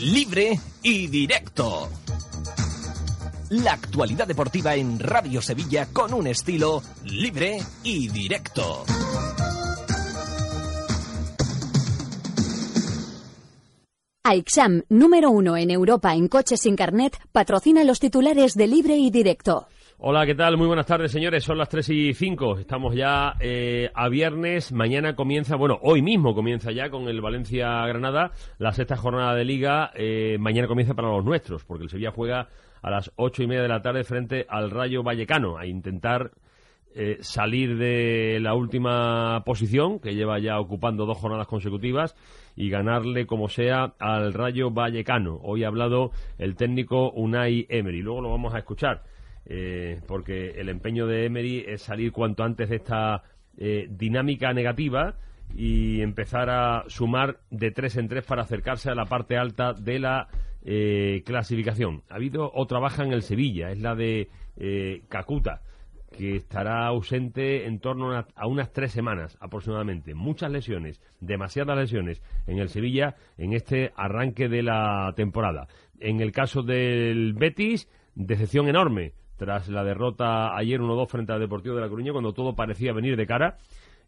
libre y directo. La actualidad deportiva en Radio Sevilla con un estilo libre y directo. AIXAM, número uno en Europa en coches sin carnet, patrocina los titulares de libre y directo. Hola, ¿qué tal? Muy buenas tardes, señores. Son las 3 y 5. Estamos ya eh, a viernes. Mañana comienza, bueno, hoy mismo comienza ya con el Valencia-Granada la sexta jornada de Liga. Eh, mañana comienza para los nuestros, porque el Sevilla juega a las ocho y media de la tarde frente al Rayo Vallecano a intentar eh, salir de la última posición, que lleva ya ocupando dos jornadas consecutivas, y ganarle como sea al Rayo Vallecano. Hoy ha hablado el técnico Unai Emery. Luego lo vamos a escuchar. Eh, porque el empeño de Emery es salir cuanto antes de esta eh, dinámica negativa y empezar a sumar de tres en tres para acercarse a la parte alta de la eh, clasificación. Ha habido otra baja en el Sevilla, es la de Cacuta, que estará ausente en torno a, a, unas tres semanas aproximadamente. Muchas lesiones, demasiadas lesiones en el Sevilla en este arranque de la temporada. En el caso del Betis, decepción enorme tras la derrota ayer 1-2 frente al Deportivo de La Coruña, cuando todo parecía venir de cara,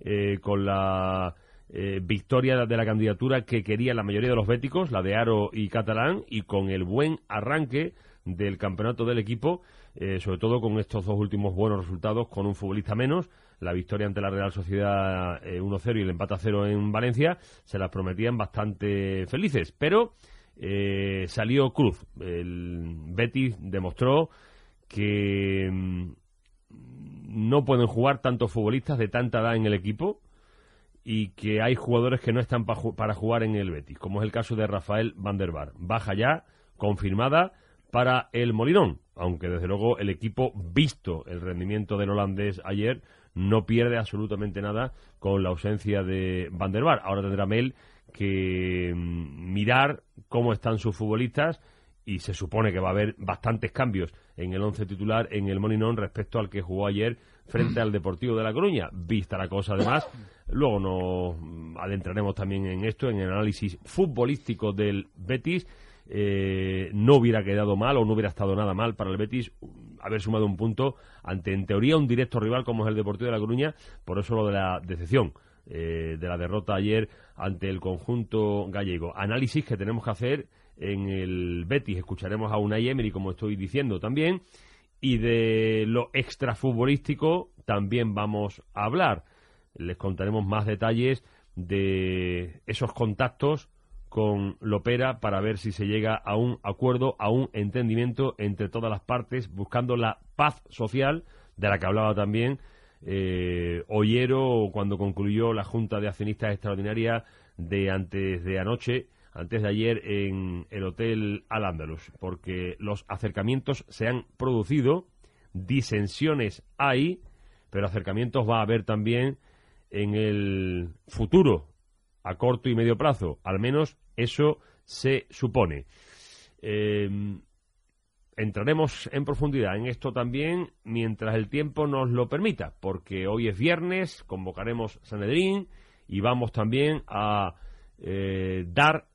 eh, con la eh, victoria de la candidatura que quería la mayoría de los béticos, la de Aro y Catalán, y con el buen arranque del campeonato del equipo, eh, sobre todo con estos dos últimos buenos resultados, con un futbolista menos, la victoria ante la Real Sociedad 1-0 y el empate a 0 en Valencia, se las prometían bastante felices, pero salió Cruz. El Betis demostró que mm, no pueden jugar tantos futbolistas de tanta edad en el equipo y que hay jugadores que no están para jugar en el Betis, como es el caso de Rafael Van der Bar. Baja ya, confirmada para el Molinón, aunque desde luego el equipo, visto el rendimiento del holandés ayer, no pierde absolutamente nada con la ausencia de Van der Bar. Ahora tendrá Mel que mm, mirar cómo están sus futbolistas y se supone que va a haber bastantes cambios en el once titular en el Molinón respecto al que jugó ayer frente al Deportivo de La Coruña. Vista la cosa, además, luego nos adentraremos también en esto, en el análisis futbolístico del Betis. Eh, no hubiera quedado mal o no hubiera estado nada mal para el Betis haber sumado un punto ante, en teoría, un directo rival como es el Deportivo de La Coruña. Por eso lo de la decepción. Eh, de la derrota ayer ante el conjunto gallego. Análisis que tenemos que hacer en el Betis. Escucharemos a Unai Emery, como estoy diciendo también. Y de lo extrafutbolístico también vamos a hablar. Les contaremos más detalles de esos contactos con Lopera para ver si se llega a un acuerdo, a un entendimiento entre todas las partes, buscando la paz social, de la que hablaba también eh, cuando concluyó la Junta de Accionistas Extraordinaria de antes de anoche antes de ayer en el Hotel Al-Ándalus, porque los acercamientos se han producido, disensiones hay, pero acercamientos va a haber también en el futuro, a corto y medio plazo, al menos eso se supone. Em, entraremos en profundidad en esto también mientras el tiempo nos lo permita, porque hoy es viernes, convocaremos Sanedrín y vamos también a eh, dar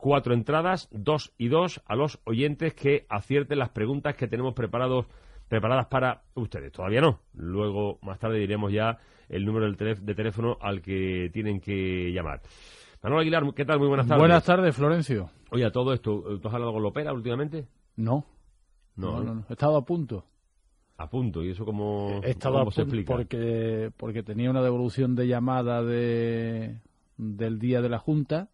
cuatro entradas, dos y dos, a los oyentes que acierten las preguntas que tenemos preparados, preparadas para ustedes. Todavía no. Luego, más tarde, diremos ya el número de teléfono al que tienen que llamar. Manuel Aguilar, ¿qué tal? Muy buenas tardes. Buenas tardes, Florencio. Oye, a todo esto, ¿tú has hablado con Lopera últimamente? No. No, no, no. He estado a punto. A punto, ¿y eso cómo, cómo se explica? Porque, porque tenía una devolución de llamada de, del día de la Junta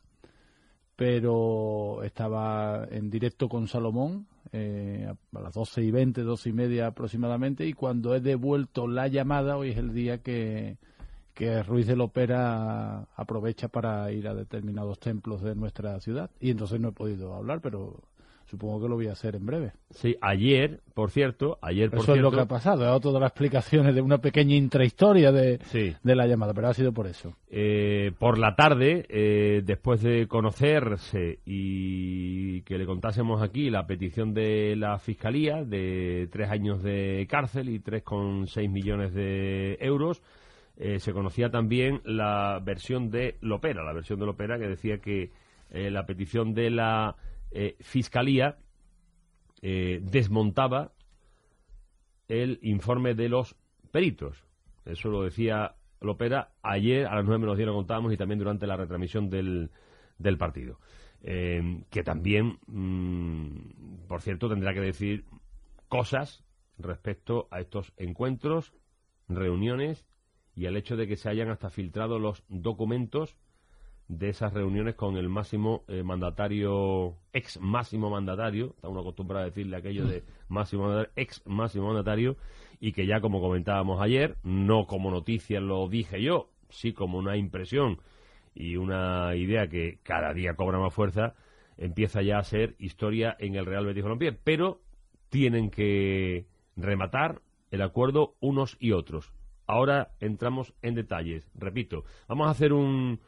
pero estaba en directo con Salomón eh, a las doce y veinte, doce y media aproximadamente, y cuando he devuelto la llamada, hoy es el día que, que Ruiz de Lopera aprovecha para ir a determinados templos de nuestra ciudad. Y entonces no he podido hablar, pero Supongo que lo voy a hacer en breve. Sí, ayer, por cierto, ayer por Eso es lo que ha pasado. He dado todas las explicaciones de una pequeña intrahistoria de, de la llamada, pero ha sido por eso. Eh, por la tarde, eh, después de conocerse y que le contásemos aquí la petición de la Fiscalía de tres años de cárcel y 3,6 millones de euros, eh, se conocía también la versión de Lopera, la versión de Lopera que decía que la petición de la eh, Fiscalía eh, desmontaba el informe de los peritos. Eso lo decía Lopera ayer a las nueve menos 10 lo contábamos y también durante la retransmisión del, del partido. Eh, que también, mm, por cierto, tendrá que decir cosas respecto a estos encuentros, reuniones y al hecho de que se hayan hasta filtrado los documentos de esas reuniones con el máximo eh, mandatario, ex máximo mandatario, está uno acostumbrado a decirle aquello de máximo mandatario, ex máximo mandatario, y que ya como comentábamos ayer, no como noticia lo dije yo, sí como una impresión y una idea que cada día cobra más fuerza, empieza ya a ser historia en el Real Betis Balompié, pero tienen que rematar el acuerdo unos y otros. Ahora entramos en detalles. Repito, vamos a hacer un,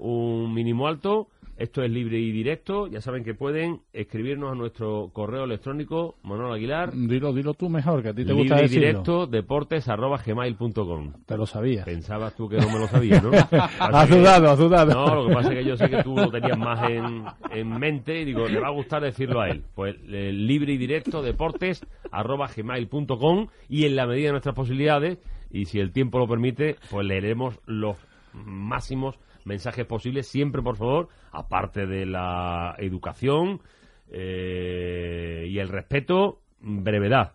un mínimo alto. Esto es libre y directo. Ya saben que pueden escribirnos a nuestro correo electrónico, Manuel Aguilar. Dilo, dilo tú mejor, que a ti te gusta Libre y directo, deportes, arroba gmail.com. Te lo sabía. Pensabas tú que no me lo sabías, ¿no? Has dudado, has dudado. No, lo que pasa es que yo sé que tú lo tenías más en, en mente y digo, le va a gustar decirlo a él. Pues eh, libre y directo, deportes, arroba gmail.com y en la medida de nuestras posibilidades, y si el tiempo lo permite, pues leeremos los máximos mensajes posibles, siempre por favor, aparte de la educación eh, y el respeto, brevedad.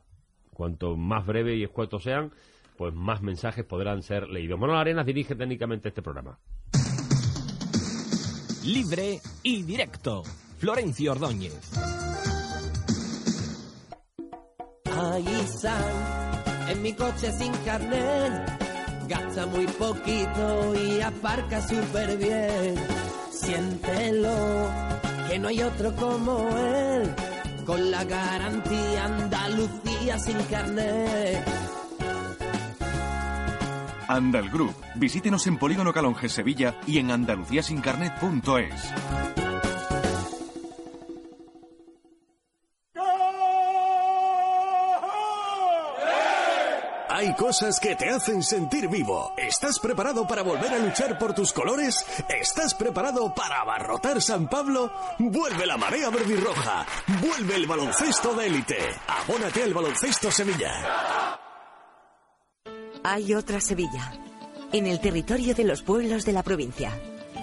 Cuanto más breve y escuetos sean, pues más mensajes podrán ser leídos. Manuel Arenas dirige técnicamente este programa. Libre y directo. Florencio Ordóñez. Ahí en mi coche sin carnet, gasta muy poquito y aparca súper bien. Siéntelo, que no hay otro como él, con la garantía Andalucía sin carnet. Andal Group. Visítenos en Polígono Calonge Sevilla y en andaluciasincarnet.es. Hay cosas que te hacen sentir vivo. ¿Estás preparado para volver a luchar por tus colores? ¿Estás preparado para abarrotar San Pablo? Vuelve la marea verde y roja. Vuelve el baloncesto de élite. Abónate al baloncesto Sevilla. Hay otra Sevilla, en el territorio de los pueblos de la provincia.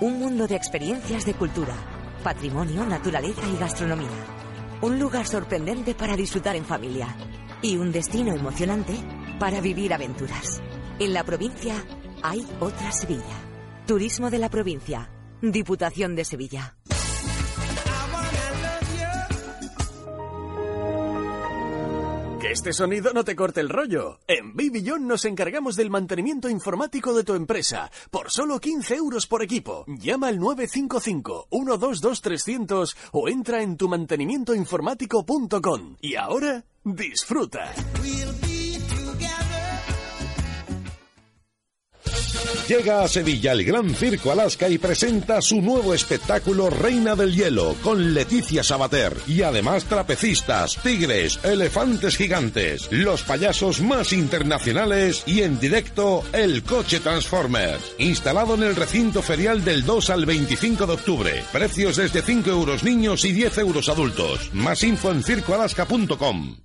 Un mundo de experiencias de cultura, patrimonio, naturaleza y gastronomía. Un lugar sorprendente para disfrutar en familia. Y un destino emocionante para vivir aventuras. En la provincia hay otra Sevilla. Turismo de la provincia. Diputación de Sevilla. Que este sonido no te corte el rollo. En Bibillón nos encargamos del mantenimiento informático de tu empresa por solo 15 euros por equipo. Llama al 955-122-300 o entra en tumantenimientoinformático.com. Y ahora, disfruta. Llega a Sevilla el Gran Circo Alaska y presenta su nuevo espectáculo Reina del Hielo con Leticia Sabater y además trapecistas, tigres, elefantes gigantes, los payasos más internacionales y en directo el coche Transformers, instalado en el recinto ferial del 2 al 25 de octubre. Precios desde 5 euros niños y 10 euros adultos. Más info en circoalaska.com.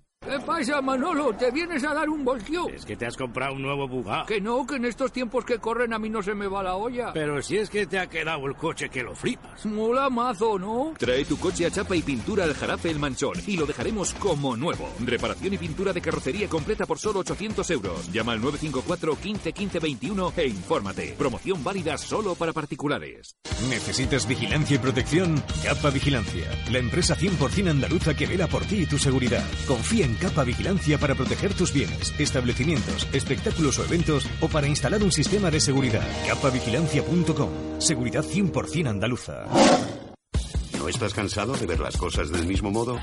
¿Qué pasa, Manolo? ¿Te vienes a dar un voltio? Es que te has comprado un nuevo bugá. Que no, que en estos tiempos que corren a mí no se me va la olla. Pero si es que te ha quedado el coche que lo flipas. Mola mazo, ¿no? Trae tu coche a chapa y pintura al Jarafe El Manchón y lo dejaremos como nuevo. Reparación y pintura de carrocería completa por solo 800 euros. Llama al 954 15 15 21 e infórmate. Promoción válida solo para particulares. ¿Necesitas vigilancia y protección? Capa Vigilancia, la empresa 100% andaluza que vela por ti y tu seguridad. Confía en Capa Vigilancia para proteger tus bienes, establecimientos, espectáculos o eventos o para instalar un sistema de seguridad. Capavigilancia.com. Seguridad 100% andaluza. ¿No estás cansado de ver las cosas del mismo modo?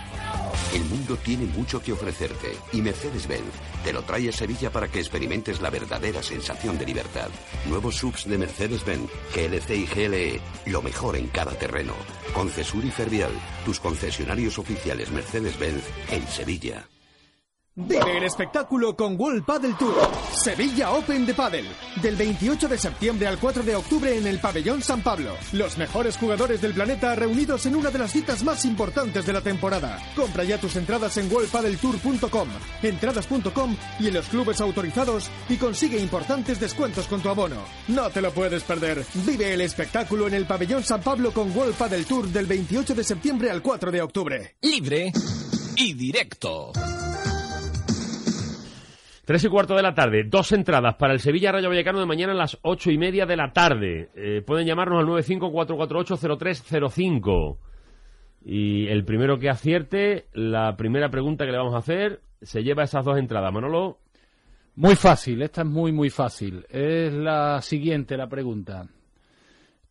El mundo tiene mucho que ofrecerte y Mercedes-Benz te lo trae a Sevilla para que experimentes la verdadera sensación de libertad. Nuevos subs de Mercedes-Benz, GLC y GLE, lo mejor en cada terreno. Concesur y Fervial, tus concesionarios oficiales Mercedes-Benz en Sevilla. Vive el espectáculo con World Padel Tour. Sevilla Open de Padel. Del 28 de septiembre al 4 de octubre en el Pabellón San Pablo. Los mejores jugadores del planeta reunidos en una de las citas más importantes de la temporada. Compra ya tus entradas en worldpadeltour.com, entradas.com y en los clubes autorizados y consigue importantes descuentos con tu abono. No te lo puedes perder. Vive el espectáculo en el Pabellón San Pablo con World Padel Tour del 28 de septiembre al 4 de octubre. Libre y directo. Tres y cuarto de la tarde, dos entradas para el Sevilla Rayo Vallecano de mañana a las ocho y media de la tarde. Eh, pueden llamarnos al 954480305. Y el primero que acierte, la primera pregunta que le vamos a hacer, se lleva esas dos entradas. Manolo. Muy fácil, esta es muy, muy fácil. Es la siguiente la pregunta.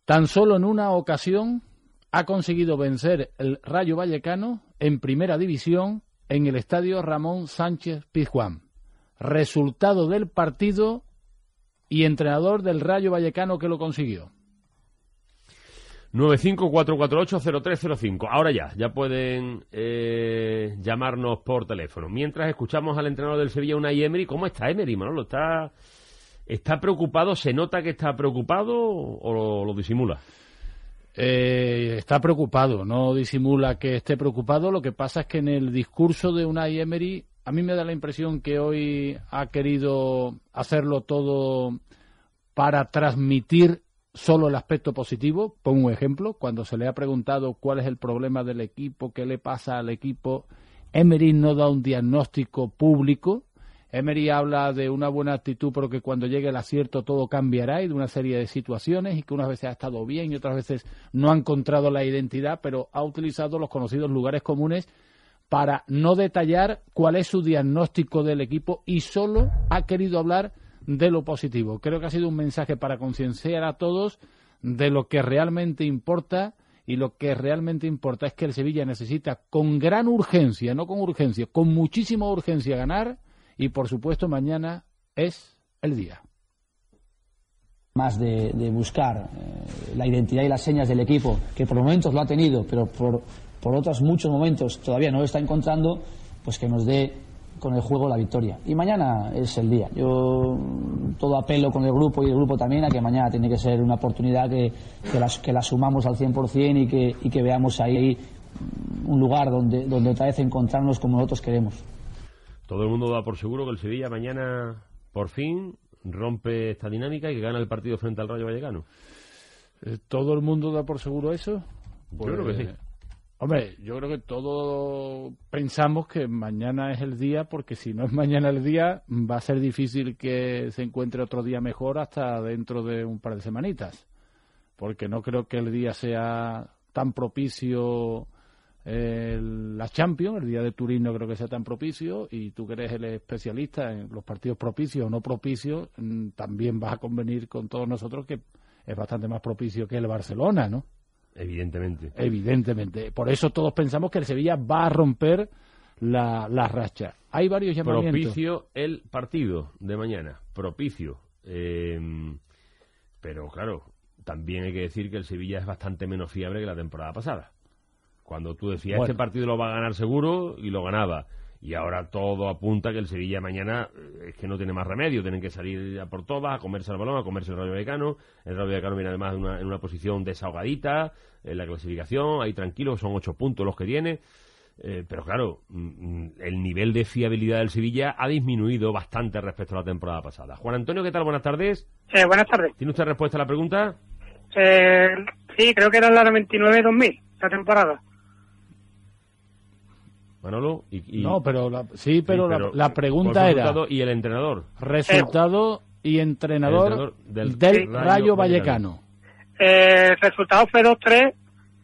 Tan solo en una ocasión ha conseguido vencer el Rayo Vallecano en primera división en el estadio Ramón Sánchez Pizjuán resultado del partido y entrenador del Rayo Vallecano que lo consiguió. 954480305. Ahora ya, ya pueden eh, llamarnos por teléfono. Mientras escuchamos al entrenador del Sevilla, una Emery. ¿Cómo está Emery, Manolo? ¿Está, ¿Está preocupado? ¿Se nota que está preocupado o lo, disimula? Eh, está preocupado, no disimula que esté preocupado. Lo que pasa es que en el discurso de una Emery a mí me da la impresión que hoy ha querido hacerlo todo para transmitir solo el aspecto positivo. Pongo un ejemplo, cuando se le ha preguntado cuál es el problema del equipo, qué le pasa al equipo, Emery no da un diagnóstico público. Emery habla de una buena actitud, pero que cuando llegue el acierto todo cambiará y de una serie de situaciones y que unas veces ha estado bien y otras veces no ha encontrado la identidad, pero ha utilizado los conocidos lugares comunes para no detallar cuál es su diagnóstico del equipo y solo ha querido hablar de lo positivo. Creo que ha sido un mensaje para concienciar a todos de lo que realmente importa y lo que realmente importa es que el Sevilla necesita con gran urgencia, no con urgencia, con muchísima urgencia ganar y por supuesto mañana es el día. Más de, buscar eh, la identidad y las señas del equipo, que por momentos lo ha tenido, pero por por otros muchos momentos todavía no lo está encontrando, pues que nos dé con el juego la victoria. Y mañana es el día. Yo todo apelo con el grupo y el grupo también a que mañana tiene que ser una oportunidad que, que, la, que la sumamos al 100% y que, y que veamos ahí un lugar donde, donde otra vez encontrarnos como nosotros queremos. Todo el mundo da por seguro que el Sevilla mañana por fin rompe esta dinámica y que gana el partido frente al Rayo Vallecano. Eh, ¿Todo el mundo da por seguro eso? Yo creo que sí. Hombre, yo creo que todos pensamos que mañana es el día, porque si no es mañana el día, va a ser difícil que se encuentre otro día mejor hasta dentro de un par de semanitas. Porque no creo que el día sea tan propicio la Champions, el día de Turín no creo que sea tan propicio, y tú que eres el especialista en los partidos propicios o no propicios, mm, también vas a convenir con todos nosotros que es bastante más propicio que el Barcelona, ¿no? Evidentemente. Evidentemente. Por eso todos pensamos que el Sevilla va a romper la, racha. Hay varios llamamientos. Propicio el partido de mañana. Propicio. Eh, pero claro, también hay que decir que el Sevilla es bastante menos fiable que la temporada pasada. Cuando tú decías, este partido lo va a ganar seguro, y lo ganaba. Y ahora todo apunta que el Sevilla mañana eh, es que no tiene más remedio, tienen que salir a por todas, a comerse el balón, a comerse el Rayo Vallecano. El Rayo Vallecano viene además en una, posición desahogadita en la clasificación, ahí tranquilo, son ocho puntos los que tiene. Eh, pero claro, mm, mm, el nivel de fiabilidad del Sevilla ha disminuido bastante respecto a la temporada pasada. Juan Antonio, ¿qué tal? Buenas tardes. Eh, buenas tardes. ¿Tiene usted respuesta a la pregunta? sí, creo que era la 99-2000, la temporada. Manolo. Y, no, pero sí, pero, la, pregunta era. ¿Y el entrenador? Resultado y entrenador, del, Rayo, Vallecano. Eh, el resultado fue 2-3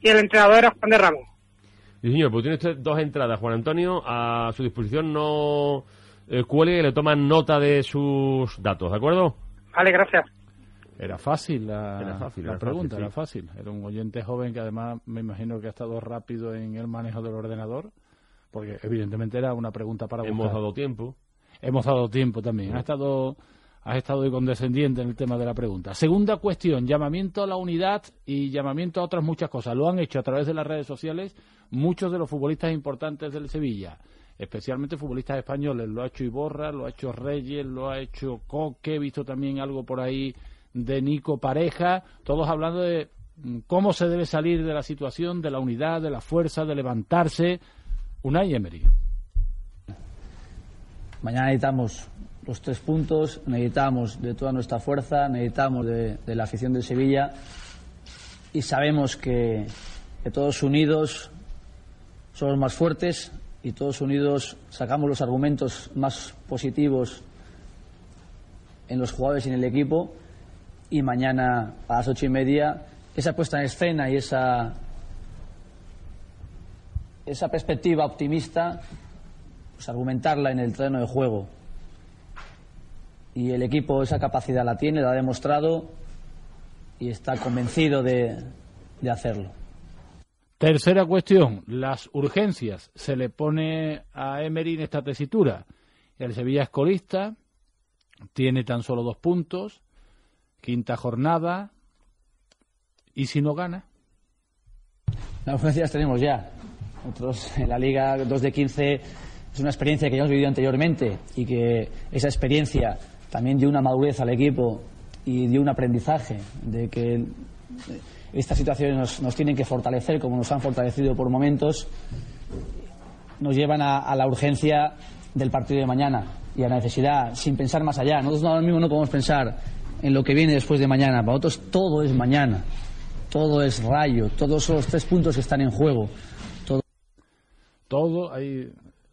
y el entrenador era Juan de Ramos. Sí, señor, pues tiene usted dos entradas, Juan Antonio. A su disposición no eh, cuelgue y le toman nota de sus datos, ¿de acuerdo? Vale, gracias. Era fácil la, la pregunta, era fácil. Era un oyente joven que además me imagino que ha estado rápido en el manejo del ordenador porque evidentemente era una pregunta para Hemos dado tiempo. Hemos dado tiempo también. Ha estado has estado condescendiente en el tema de la pregunta. Segunda cuestión, llamamiento a la unidad y llamamiento a otras muchas cosas. Lo han hecho a través de las redes sociales muchos de los futbolistas importantes del Sevilla. especialmente futbolistas españoles. Lo ha hecho Iborra, lo ha hecho Reyes, lo ha hecho Coque, he visto también algo por ahí de Nico Pareja, todos hablando de mm, cómo se debe salir de la situación, de la unidad, de la fuerza, de levantarse. Unai Emery. Mañana necesitamos los tres puntos, necesitamos de toda nuestra fuerza, necesitamos de, la afición de Sevilla y sabemos que, que todos unidos somos más fuertes y todos unidos sacamos los argumentos más positivos en los jugadores y en el equipo y mañana a las ocho y media esa puesta en escena y esa esa perspectiva optimista pues argumentarla en el terreno de juego y el equipo esa capacidad la tiene, la ha demostrado y está convencido de, de hacerlo. Tercera cuestión, las urgencias. Se le pone a Emery en esta tesitura. El Sevilla es colista, tiene tan solo dos puntos, quinta jornada, ¿y si no gana? Las urgencias tenemos ya. Nosotros en la Liga 2 de 15 es una experiencia que ya hemos vivido anteriormente y que esa experiencia también dio una madurez al equipo y dio un aprendizaje de que estas situaciones nos, nos tienen que fortalecer como nos han fortalecido por momentos, nos llevan a, la urgencia del partido de mañana y a la necesidad, sin pensar más allá. Nosotros ahora mismo no podemos pensar en lo que viene después de mañana. Para nosotros todo es mañana, todo es rayo, todos son los tres puntos que están en juego. Todo, ahí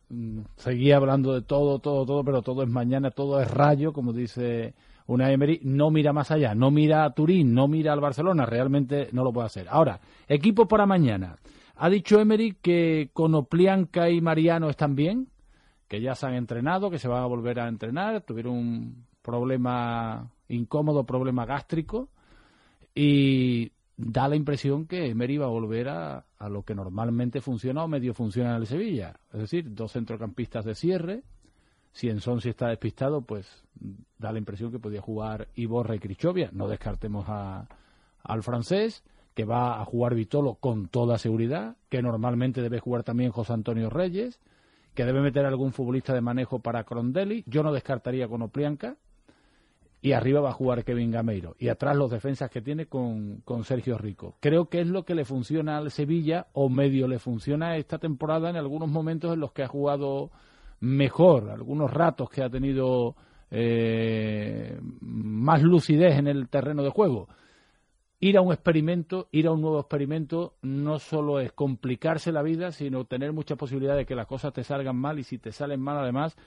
mm, seguía hablando de todo, todo, todo, pero todo es mañana, todo es rayo, como dice una Emery, no mira más allá, no mira a Turín, no mira al Barcelona, realmente no lo puede hacer. Ahora, equipo para mañana. Ha dicho Emery que Conoplianca y Mariano están bien, que ya se han entrenado, que se van a volver a entrenar, tuvieron un problema incómodo, problema gástrico, y da la impresión que Emery va a volver a, a lo que normalmente funciona o medio funciona en el Sevilla, es decir, dos centrocampistas de cierre, si en Son si está despistado, pues da la impresión que podía jugar Iborra y Crichovia. No descartemos a, al francés, que va a jugar Vitolo con toda seguridad, que normalmente debe jugar también José Antonio Reyes, que debe meter algún futbolista de manejo para Crondelli. Yo no descartaría con Oplianca. Y arriba va a jugar Kevin Gameiro. Y atrás los defensas que tiene con, con Sergio Rico. Creo que es lo que le funciona al Sevilla, o medio le funciona esta temporada en algunos momentos en los que ha jugado mejor, algunos ratos que ha tenido eh, más lucidez en el terreno de juego. Ir a un experimento, ir a un nuevo experimento, no solo es complicarse la vida, sino tener mucha posibilidad de que las cosas te salgan mal y si te salen mal, además,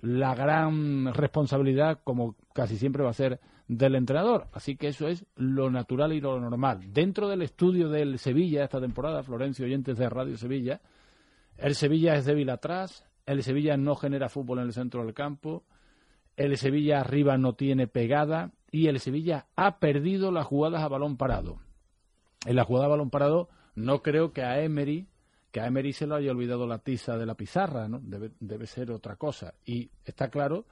la gran responsabilidad, como casi siempre va a ser del entrenador. Así que eso es lo natural y lo normal. Dentro del estudio del Sevilla esta temporada, Florencio Oyentes de Radio Sevilla, el Sevilla es débil atrás, el Sevilla no genera fútbol en el centro del campo, el Sevilla arriba no tiene pegada y el Sevilla ha perdido las jugadas a balón parado. En la jugada a balón parado no creo que a Emery que a Emery se lo haya olvidado la tiza de la pizarra, ¿no? Debe, debe ser otra cosa. Y está claro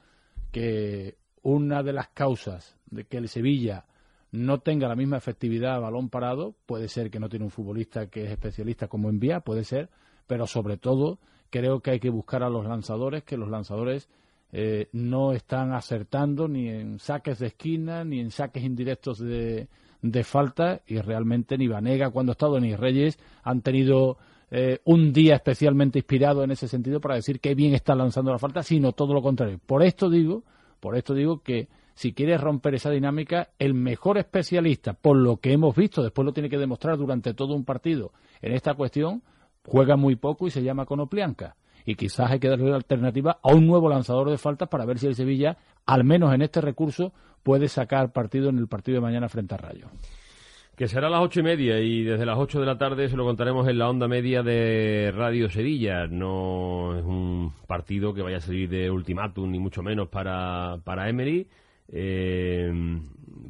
que una de las causas de que el Sevilla no tenga la misma efectividad a balón parado, puede ser que no tiene un futbolista que es especialista como envía, puede ser, pero sobre todo creo que hay que buscar a los lanzadores, que los lanzadores eh, no están acertando ni en saques de esquina, ni en saques indirectos de, de falta, y realmente ni Vanega cuando ha estado ni Reyes han tenido eh, un día especialmente inspirado en ese sentido para decir que bien está lanzando la falta, sino todo lo contrario. Por esto digo, por esto digo que si quieres romper esa dinámica, el mejor especialista, por lo que hemos visto, después lo tiene que demostrar durante todo un partido en esta cuestión, juega muy poco y se llama Conoplianca. Y quizás hay que darle la alternativa a un nuevo lanzador de faltas para ver si el Sevilla, al menos en este recurso, puede sacar partido en el partido de mañana frente a Rayo. Que será a las ocho y media y desde las ocho de la tarde se lo contaremos en la onda media de Radio Sevilla. No es un partido que vaya a salir de ultimátum, ni mucho menos para, para Emery. Eh,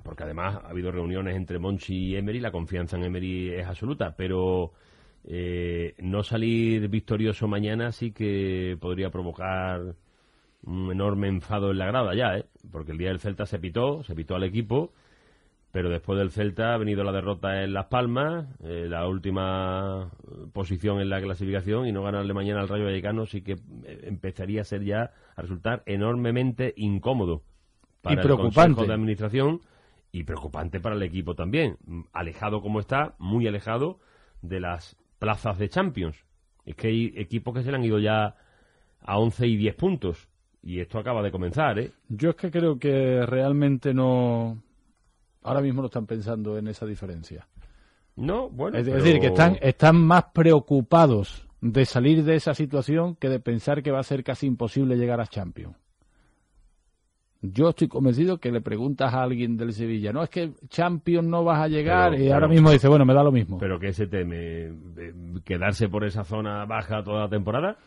porque además ha habido reuniones entre Monchi y Emery, la confianza en Emery es absoluta, pero eh, no salir victorioso mañana sí que podría provocar un enorme enfado en la grada ya, ¿eh? porque el día del Celta se pitó, se pitó al equipo, pero después del Celta ha venido la derrota en Las Palmas, eh, la última posición en la clasificación y no ganarle mañana al Rayo Vallecano sí que eh, empezaría a ser ya a resultar enormemente incómodo para Y el preocupante. Consejo de Administración y preocupante para el equipo también, alejado como está, muy alejado de las plazas de Champions. Es que hay equipos que se le han ido ya a 11 y 10 puntos y esto acaba de comenzar, ¿eh? Yo es que creo que realmente no. Ahora mismo no están pensando en esa diferencia. No, bueno. Es pero- decir, que están, están más preocupados de salir de esa situación que de pensar que va a ser casi imposible llegar a Champions. Yo estoy convencido que le preguntas a alguien del Sevilla, no es que Champions no vas a llegar Pero, y ahora mismo dice, bueno, me da lo mismo. Pero que se teme eh, quedarse por esa zona baja toda la temporada.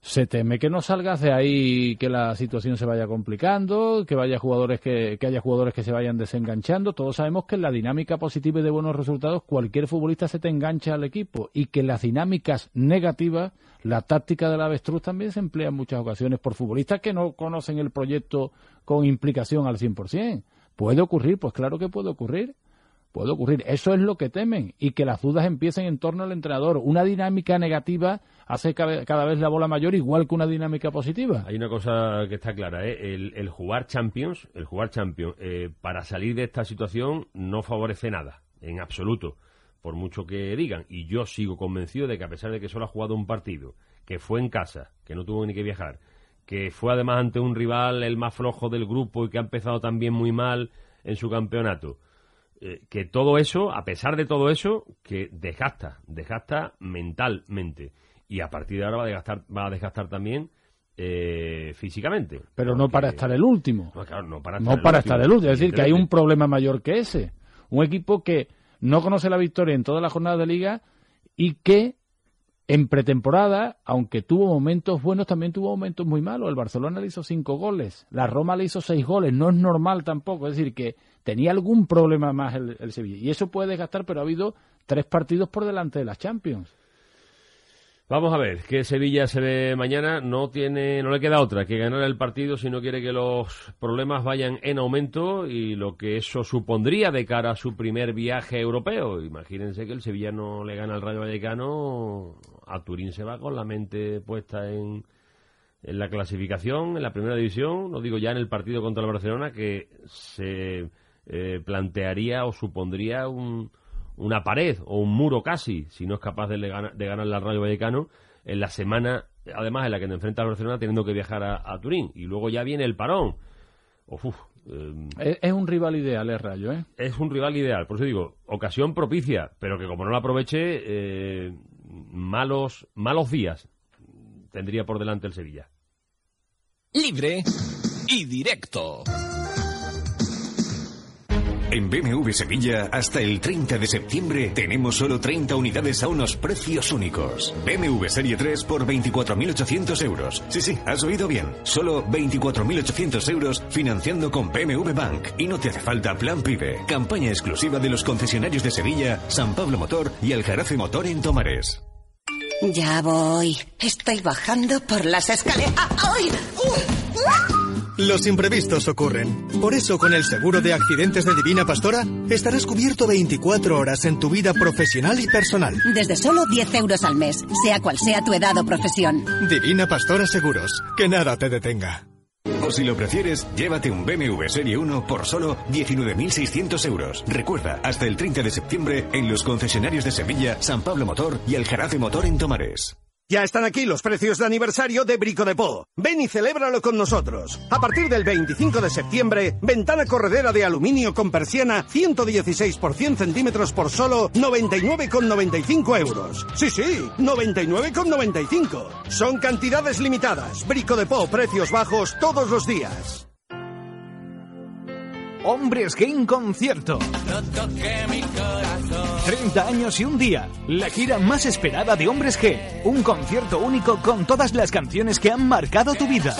Se teme que no salgas de ahí, que la situación se vaya complicando, que vaya jugadores que, que haya jugadores que se vayan desenganchando. Todos sabemos que en la dinámica positiva y de buenos resultados cualquier futbolista se te engancha al equipo y que las dinámicas negativas, la táctica del avestruz también se emplea en muchas ocasiones por futbolistas que no conocen el proyecto con implicación al 100%. ¿Puede ocurrir? Pues claro que puede ocurrir. Puede ocurrir. Eso es lo que temen y que las dudas empiecen en torno al entrenador. Una dinámica negativa hace cada vez la bola mayor igual que una dinámica positiva. Hay una cosa que está clara, ¿eh? el, el jugar Champions, el jugar Champions, eh, para salir de esta situación no favorece nada, en absoluto, por mucho que digan. Y yo sigo convencido de que a pesar de que solo ha jugado un partido, que fue en casa, que no tuvo ni que viajar, que fue además ante un rival el más flojo del grupo y que ha empezado también muy mal en su campeonato, eh, que todo eso, a pesar de todo eso, que desgasta, desgasta mentalmente. Y a partir de ahora va a desgastar, va a desgastar también eh, físicamente. Pero no para estar el último. No, claro, no para No estar, para estar el último. Es decir, que hay un problema mayor que ese. Un equipo que no conoce la victoria en todas las jornadas de liga y que en pretemporada, aunque tuvo momentos buenos, también tuvo momentos muy malos. El Barcelona le hizo cinco goles, la Roma le hizo seis goles, no es normal tampoco. Es decir, que tenía algún problema más el, Sevilla. Y eso puede desgastar, pero ha habido tres partidos por delante de las Champions. Vamos a ver, que Sevilla se ve mañana, no tiene, no le queda otra que ganar el partido si no quiere que los problemas vayan en aumento y lo que eso supondría de cara a su primer viaje europeo. Imagínense que el Sevilla no le gana al Rayo Vallecano, a Turín se va con la mente puesta en, en la clasificación, en la primera división, no digo ya en el partido contra el Barcelona, que se eh, plantearía o supondría un, una pared o un muro casi, si no es capaz de, le gana- de ganarle al Rayo Vallecano en la semana, además en la que te enfrenta al Barcelona teniendo que viajar a, a Turín. Y luego ya viene el parón. Uf, uf, eh, Es, es un rival ideal, es Rayo, ¿eh? es un rival ideal, por eso digo, ocasión propicia, pero que como no la aproveche, eh, malos, malos días tendría por delante el Sevilla. Libre y directo. En BMW Sevilla, hasta el 30 de septiembre, tenemos solo 30 unidades a unos precios únicos. BMW Serie 3 por 24.800 euros. Sí, sí, has oído bien. Solo 24.800 euros financiando con BMW Bank. Y no te hace falta Plan PIBE. Campaña exclusiva de los concesionarios de Sevilla, San Pablo Motor y Aljarafe Motor en Tomares. Ya voy. Estoy bajando por las escaleras. ¡Ay! Los imprevistos ocurren. Por eso, con el seguro de accidentes de Divina Pastora, estarás cubierto 24 horas en tu vida profesional y personal. Desde solo 10 euros al mes, sea cual sea tu edad o profesión. Divina Pastora Seguros. Que nada te detenga. O si lo prefieres, llévate un BMW Serie 1 por solo 19.600 euros. Recuerda, hasta el 30 de septiembre en los concesionarios de Sevilla, San Pablo Motor y Aljarafe Motor en Tomares. Ya están aquí los precios de aniversario de Brico de Po. Ven y celébralo con nosotros. A partir del 25 de septiembre, ventana corredera de aluminio con persiana 116 por 100 centímetros por solo 99,95 euros. Sí, sí, 99,95. Son cantidades limitadas. Brico de Po, precios bajos todos los días. Hombres Game Concierto. 30 años y un día. La gira más esperada de Hombres G. Un concierto único con todas las canciones que han marcado tu vida.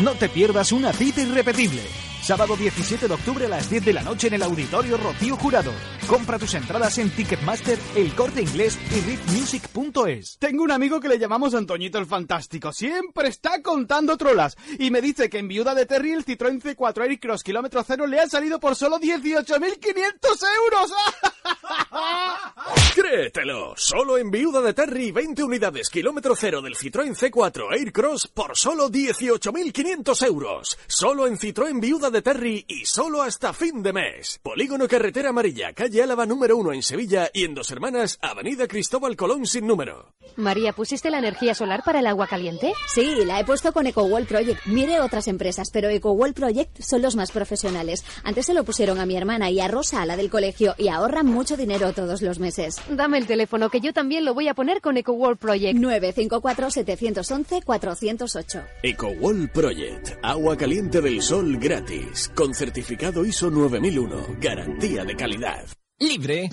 No te pierdas una cita irrepetible. Sábado 17 de octubre a las 10 de la noche en el Auditorio Rocío Jurado. Compra tus entradas en Ticketmaster, El Corte Inglés y riffmusic.es. Tengo un amigo que le llamamos Antoñito el Fantástico. Siempre está contando trolas. Y me dice que en Viuda de Terry el Citroën C4 Aircross kilómetro cero le ha salido por solo 18.500 euros. Créetelo, solo en Viuda de Terry 20 unidades kilómetro cero del Citroën C4 Aircross por solo 18.500 euros. Solo en Citroën Viuda de Terry y solo hasta fin de mes. Polígono Carretera Amarilla, calle Álava número 1 en Sevilla y en Dos Hermanas, Avenida Cristóbal Colón sin número. María, ¿pusiste la energía solar para el agua caliente? Sí, la he puesto con EcoWall Project. Mire otras empresas, pero EcoWall Project son los más profesionales. Antes se lo pusieron a mi hermana y a Rosa, a la del colegio, y ahorran mucho dinero todos los meses. Dame el teléfono, que yo también lo voy a poner con EcoWall Project. 954-711-408. EcoWall Project. Agua caliente del sol gratis. Con certificado ISO 9001. Garantía de calidad. Libre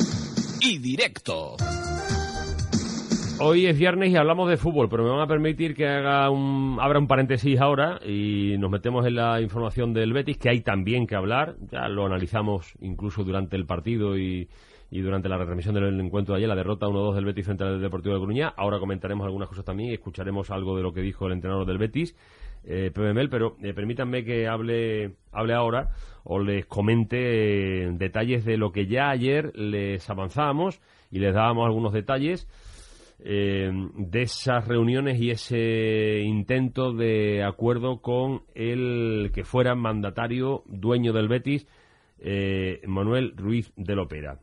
y directo. Hoy es viernes y hablamos de fútbol, pero me van a permitir que haga un, abra un paréntesis ahora y nos metemos en la información del Betis, que hay también que hablar. Ya lo analizamos incluso durante el partido y, y durante la retransmisión del encuentro de ayer, la derrota 1-2 del Betis frente al Deportivo de Coruña. Ahora comentaremos algunas cosas también y escucharemos algo de lo que dijo el entrenador del Betis, eh, pero eh, permítanme que hable, hable ahora o les comente eh, detalles de lo que ya ayer les avanzábamos y les dábamos algunos detalles. Eh, de esas reuniones y ese intento de acuerdo con el que fuera mandatario dueño del Betis, Manuel Ruiz de Lopera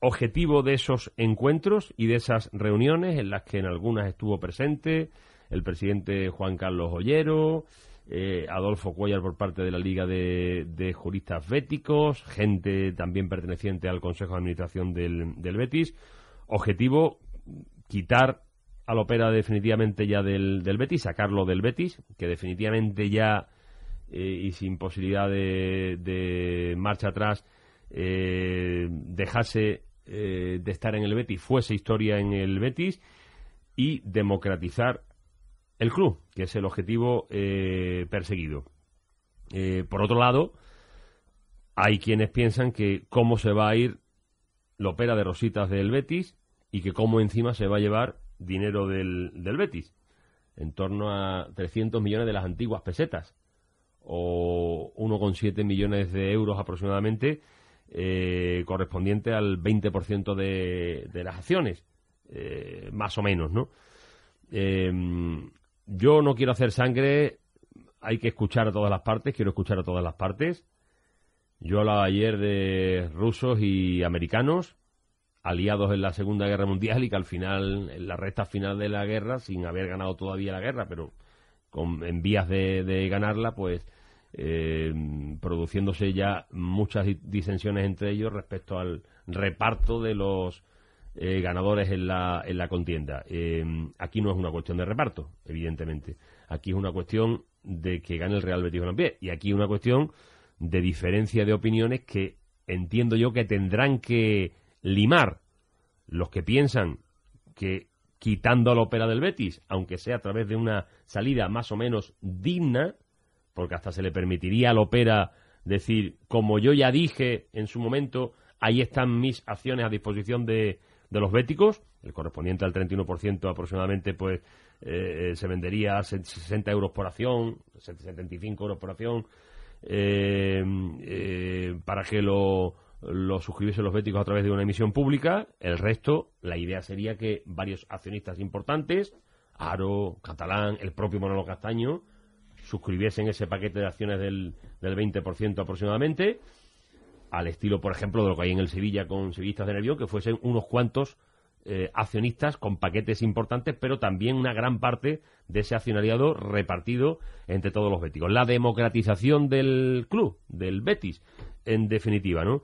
objetivo de esos encuentros y de esas reuniones en las que en algunas estuvo presente el presidente Juan Carlos Ollero, eh, Adolfo Cuellar por parte de la Liga de, de, Juristas Béticos, gente también perteneciente al Consejo de Administración del, del Betis. Objetivo, quitar al Opera definitivamente ya del, del, Betis, sacarlo del Betis, que definitivamente ya eh, y sin posibilidad de, de marcha atrás eh, dejase eh, de estar en el Betis fuese historia en el Betis y democratizar el club, que es el objetivo eh, perseguido. Eh, por otro lado, hay quienes piensan que cómo se va a ir la opera de Rositas del Betis y que cómo encima se va a llevar dinero del, del Betis, en torno a 300 millones de las antiguas pesetas o 1,7 millones de euros aproximadamente eh, correspondiente al 20% de, de las acciones, más o menos, ¿no? Yo no quiero hacer sangre, hay que escuchar a todas las partes, quiero escuchar a todas las partes. Yo hablaba ayer de rusos y americanos, aliados en la Segunda Guerra Mundial y que al final, en la recta final de la guerra, sin haber ganado todavía la guerra, pero con, en vías de, de ganarla, pues eh, produciéndose ya muchas disensiones entre ellos respecto al reparto de los eh, ganadores en la, en la contienda. Eh, aquí no es una cuestión de reparto, evidentemente. Aquí es una cuestión de que gane el Real Betis Balompié. Y aquí una cuestión de diferencia de opiniones que entiendo yo que tendrán que limar los que piensan que quitando a la ópera del Betis, aunque sea a través de una salida más o menos digna, porque hasta se le permitiría al Opera decir, como yo ya dije en su momento, ahí están mis acciones a disposición de, de los béticos, el correspondiente al 31% aproximadamente, pues eh, se vendería a 60 euros por acción, 75 euros por acción, eh, eh, para que lo, lo suscribiesen los béticos a través de una emisión pública. El resto, la idea sería que varios accionistas importantes, Aro, Catalán, el propio Manolo Castaño, suscribiesen ese paquete de acciones del, del 20% aproximadamente, al estilo, por ejemplo, de lo que hay en el Sevilla con Sevillistas de Nervión, que fuesen unos cuantos eh, accionistas con paquetes importantes, pero también una gran parte de ese accionariado repartido entre todos los béticos. La democratización del club, del Betis, en definitiva, ¿no?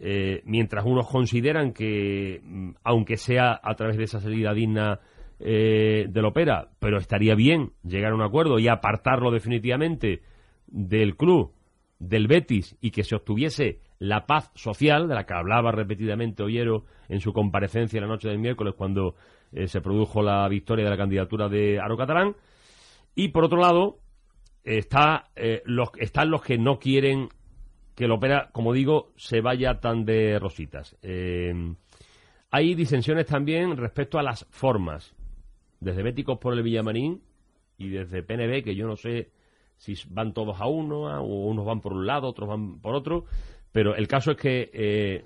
Eh, mientras unos consideran que, mm, aunque sea a través de esa salida digna eh, del Opera, pero estaría bien llegar a un acuerdo y apartarlo definitivamente del club, del Betis, y que se obtuviese la paz social, de la que hablaba repetidamente Ollero en su comparecencia la noche del miércoles cuando eh, se produjo la victoria de la candidatura de Aro Catalán. Y por otro lado, está, eh, los, están los que no quieren que el Opera, como digo, se vaya tan de rositas. Eh, hay disensiones también respecto a las formas desde Béticos por el Villamarín y desde PNB, que yo no sé si van todos a uno, o unos van por un lado, otros van por otro, pero el caso es que eh,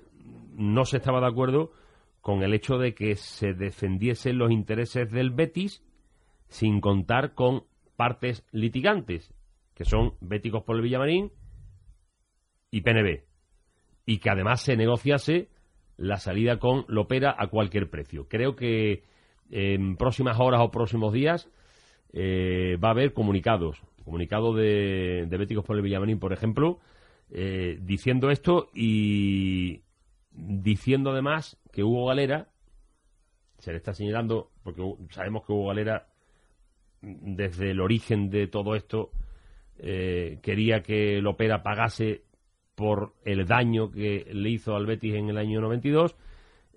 no se estaba de acuerdo con el hecho de que se defendiesen los intereses del Betis sin contar con partes litigantes, que son Béticos por el Villamarín y PNB, y que además se negociase la salida con Lopera a cualquier precio. Creo que en próximas horas o próximos días eh, va a haber comunicados, comunicado de, de Béticos por el Villamarín, por ejemplo, eh, diciendo esto y diciendo además que Hugo Galera se le está señalando, porque sabemos que Hugo Galera desde el origen de todo esto eh, quería que Lopera pagase por el daño que le hizo al Betis en el año 92.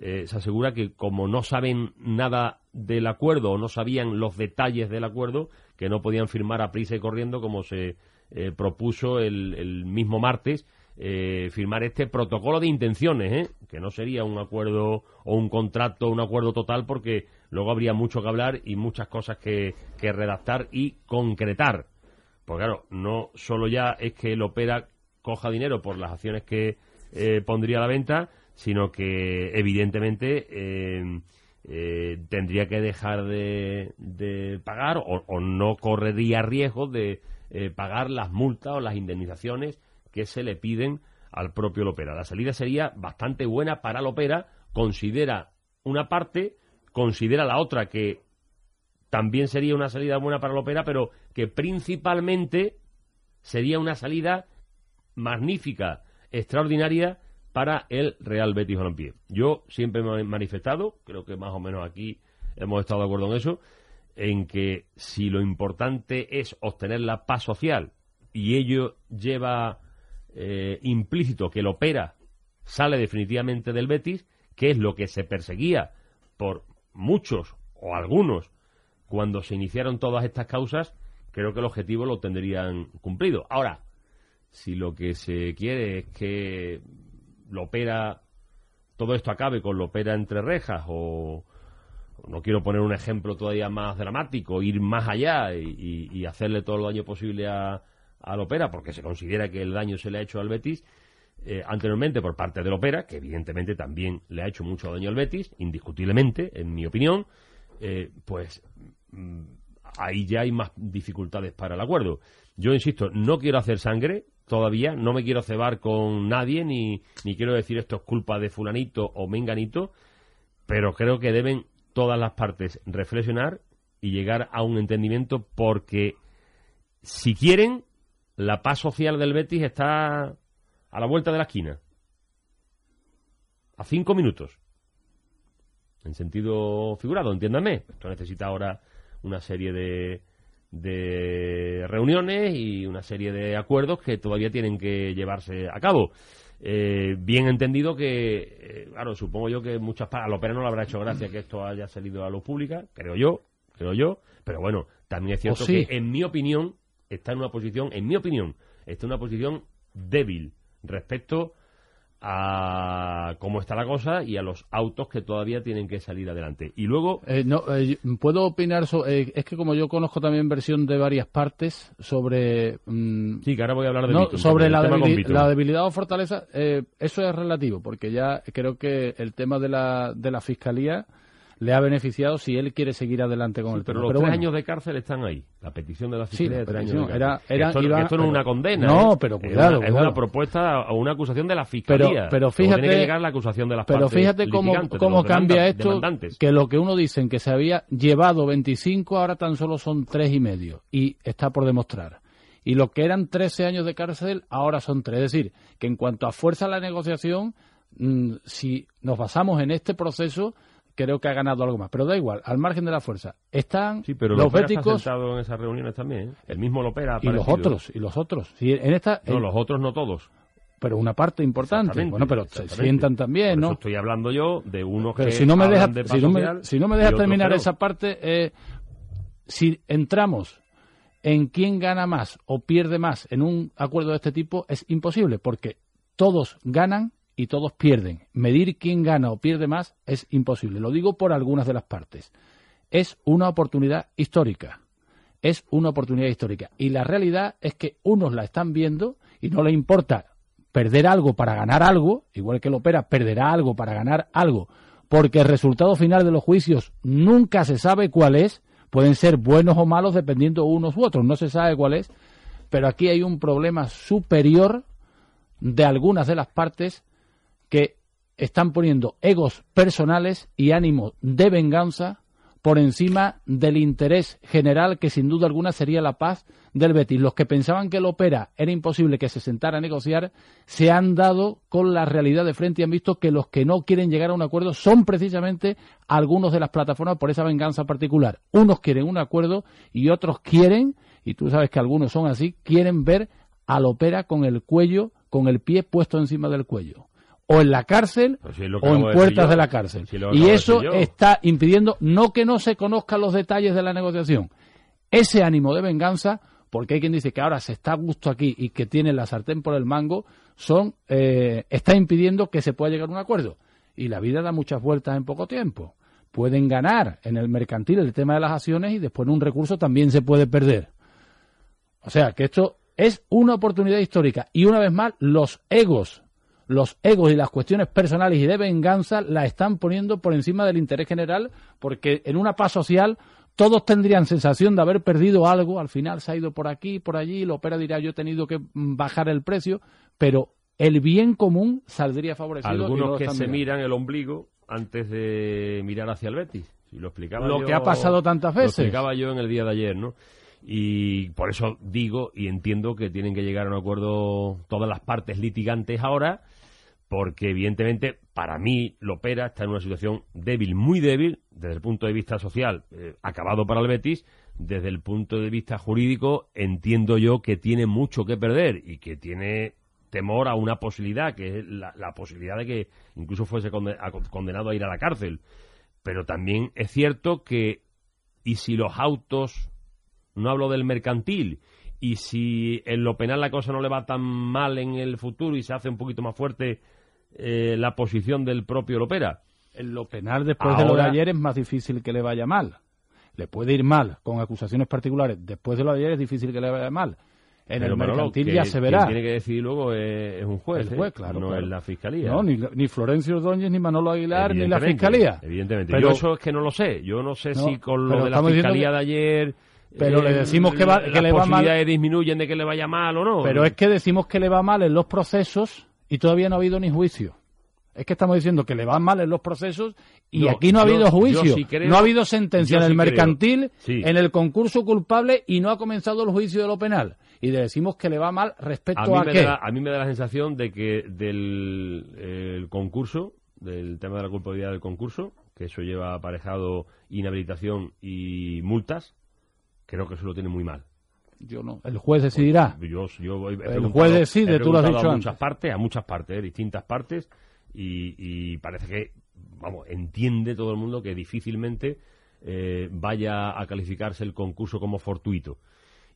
Eh, se asegura que como no saben nada del acuerdo o no sabían los detalles del acuerdo, que no podían firmar a prisa y corriendo como se eh, propuso el, mismo martes firmar este protocolo de intenciones, que no sería un acuerdo o un contrato, un acuerdo total, porque luego habría mucho que hablar y muchas cosas que, que redactar y concretar. Porque claro, no solo ya es que el opera coja dinero por las acciones que eh, pondría a la venta, sino que evidentemente eh, eh, tendría que dejar de, pagar o, no correría riesgo de pagar las multas o las indemnizaciones que se le piden al propio Lopera. La salida sería bastante buena para Lopera, considera una parte, considera la otra que también sería una salida buena para Lopera, pero que principalmente sería una salida magnífica, extraordinaria para el Real Betis Balompié. Yo siempre me he manifestado, creo que más o menos aquí hemos estado de acuerdo en eso, en que si lo importante es obtener la paz social y ello lleva eh, implícito que el opera sale definitivamente del Betis, que es lo que se perseguía por muchos o algunos cuando se iniciaron todas estas causas, creo que el objetivo lo tendrían cumplido. Ahora, si lo que se quiere es que lo opera todo esto acabe con lo opera entre rejas o no quiero poner un ejemplo todavía más dramático, ir más allá y, hacerle todo el daño posible a, al opera porque se considera que el daño se le ha hecho al Betis eh, anteriormente por parte del opera, que evidentemente también le ha hecho mucho daño al Betis, indiscutiblemente, en mi opinión, eh, pues mm, ahí ya hay más dificultades para el acuerdo. Yo insisto, no quiero hacer sangre, todavía, no me quiero cebar con nadie, ni, ni quiero decir esto es culpa de fulanito o menganito, pero creo que deben todas las partes reflexionar y llegar a un entendimiento porque si quieren, la paz social del Betis está a la vuelta de la esquina. A cinco minutos. En sentido figurado, entiéndanme. Esto necesita ahora una serie de, de reuniones y una serie de acuerdos que todavía tienen que llevarse a cabo. Eh, bien entendido que, eh, claro, supongo yo que muchas a ópera no le habrá hecho gracia que esto haya salido a luz pública, creo yo, creo yo, pero bueno, también es cierto que en mi opinión está en una posición, en mi opinión, está en una posición débil respecto a cómo está la cosa y a los autos que todavía tienen que salir adelante. Y luego... Eh, no, eh, puedo opinar, eh, es que como yo conozco también versión de varias partes sobre... Mm, sí, que ahora voy a hablar de Sobre la, la, debilidad o fortaleza, eso es relativo, porque ya creo que el tema de la, de la Fiscalía le ha beneficiado si él quiere seguir adelante con el tema. Pero los tres años de cárcel están ahí. La petición de la fiscalía de años Era, esto, no es una condena. No, ¿eh? pero cuidado. Es una, propuesta o una acusación de la fiscalía. Pero, fíjate. Tiene que llegar la acusación de las pero fíjate cómo, cómo cambia esto. Que lo que uno dicen que se había llevado 25, ahora tan solo son tres y medio. Y está por demostrar y lo que eran 13 años de cárcel ahora son tres. Es decir, que en cuanto a fuerza la negociación, mm, si nos basamos en este proceso, creo que ha ganado algo más. Pero da igual, al margen de la fuerza. Están sí, pero los béticos. en esas reuniones también. ¿eh? El mismo Lopera. Y los otros, y los otros. en esta, no, los otros no todos. Pero una parte importante. Bueno, pero se sientan también, ¿no? estoy hablando yo de unos que. Si no me dejas si, no me, si no me dejas terminar esa parte, eh, si entramos en quién gana más o pierde más en un acuerdo de este tipo, es imposible, porque todos ganan y todos pierden. Medir quién gana o pierde más es imposible. Lo digo por algunas de las partes. Es una oportunidad histórica. Es una oportunidad histórica. Y la realidad es que unos la están viendo y no le importa perder algo para ganar algo, igual que el Opera perderá algo para ganar algo porque el resultado final de los juicios nunca se sabe cuál es, pueden ser buenos o malos dependiendo unos u otros, no se sabe cuál es, pero aquí hay un problema superior de algunas de las partes que están poniendo egos personales y ánimo de venganza por encima del interés general que sin duda alguna sería la paz del Betis. Los que pensaban que el Opera era imposible que se sentara a negociar se han dado con la realidad de frente y han visto que los que no quieren llegar a un acuerdo son precisamente algunos de las plataformas por esa venganza particular. Unos quieren un acuerdo y otros quieren, y tú sabes que algunos son así, quieren ver al Opera con el cuello, con el pie puesto encima del cuello o en la cárcel Pues o en puertas yo. de la cárcel. Y eso está impidiendo no que no se conozcan los detalles de la negociación, ese ánimo de venganza, porque hay quien dice que ahora se está a gusto aquí y que tiene la sartén por el mango, son eh, está impidiendo que se pueda llegar a un acuerdo. Y la vida da muchas vueltas en poco tiempo. Pueden ganar en el mercantil el tema de las acciones y después en un recurso también se puede perder. O sea, que esto es una oportunidad histórica. Y una vez más, los egos, los egos y las cuestiones personales y de venganza la están poniendo por encima del interés general, porque en una paz social todos tendrían sensación de haber perdido algo. Al final se ha ido por aquí, por allí, la ópera dirá yo he tenido que bajar el precio, pero el bien común saldría favorecido. no Algunos que se mirando. miran el ombligo antes de mirar hacia el Betis. Y lo explicaba Lo yo- que ha pasado tantas veces. Lo explicaba yo en el día de ayer, ¿no? Y por eso digo y entiendo que tienen que llegar a un acuerdo todas las partes litigantes ahora, porque evidentemente para mí Lopera está en una situación débil, muy débil, desde el punto de vista social, eh, acabado para el Betis, desde el punto de vista jurídico entiendo yo que tiene mucho que perder y que tiene temor a una posibilidad, que es la, la posibilidad de que incluso fuese condenado a ir a la cárcel. Pero también es cierto que, y si los autos, no hablo del mercantil, y si en lo penal la cosa no le va tan mal en el futuro y se hace un poquito más fuerte eh, la posición del propio Lopera. En lo penal, después de lo de ayer, es más difícil que le vaya mal. Le puede ir mal con acusaciones particulares. Después de lo de ayer es difícil que le vaya mal. En Pero, el mercantil que ya se quien verá. tiene que decidir luego es, un juez, El juez, ¿eh? claro, no claro. es la fiscalía. No, ni, ni Florencio Ordóñez, ni Manolo Aguilar, ni la fiscalía. Evidentemente. Pero- Yo eso es que no lo sé. Yo no sé No, si con lo de la fiscalía que- de ayer. Pero le decimos que va- que las le va mal- posibilidades disminuyen de que le vaya mal o no. Pero es que decimos que le va mal en los procesos y todavía no ha habido ni juicio. Es que estamos diciendo que le va mal en los procesos y No, aquí no ha yo- habido juicio. sí creo- no ha habido sentencia en el sí mercantil, Sí. en el concurso culpable y no ha comenzado el juicio de lo penal. Y le decimos que le va mal respecto a a, mí, me qué. da, a mí me da la sensación de que del el concurso, del tema de la culpabilidad del concurso, que eso lleva aparejado inhabilitación y multas, creo que eso lo tiene muy mal. Yo no. El juez decidirá. Yo, yo he El juez decide, tú lo has dicho a antes. muchas partes, a muchas partes, eh, distintas partes, y, y parece que, vamos, entiende todo el mundo que difícilmente eh, vaya a calificarse el concurso como fortuito.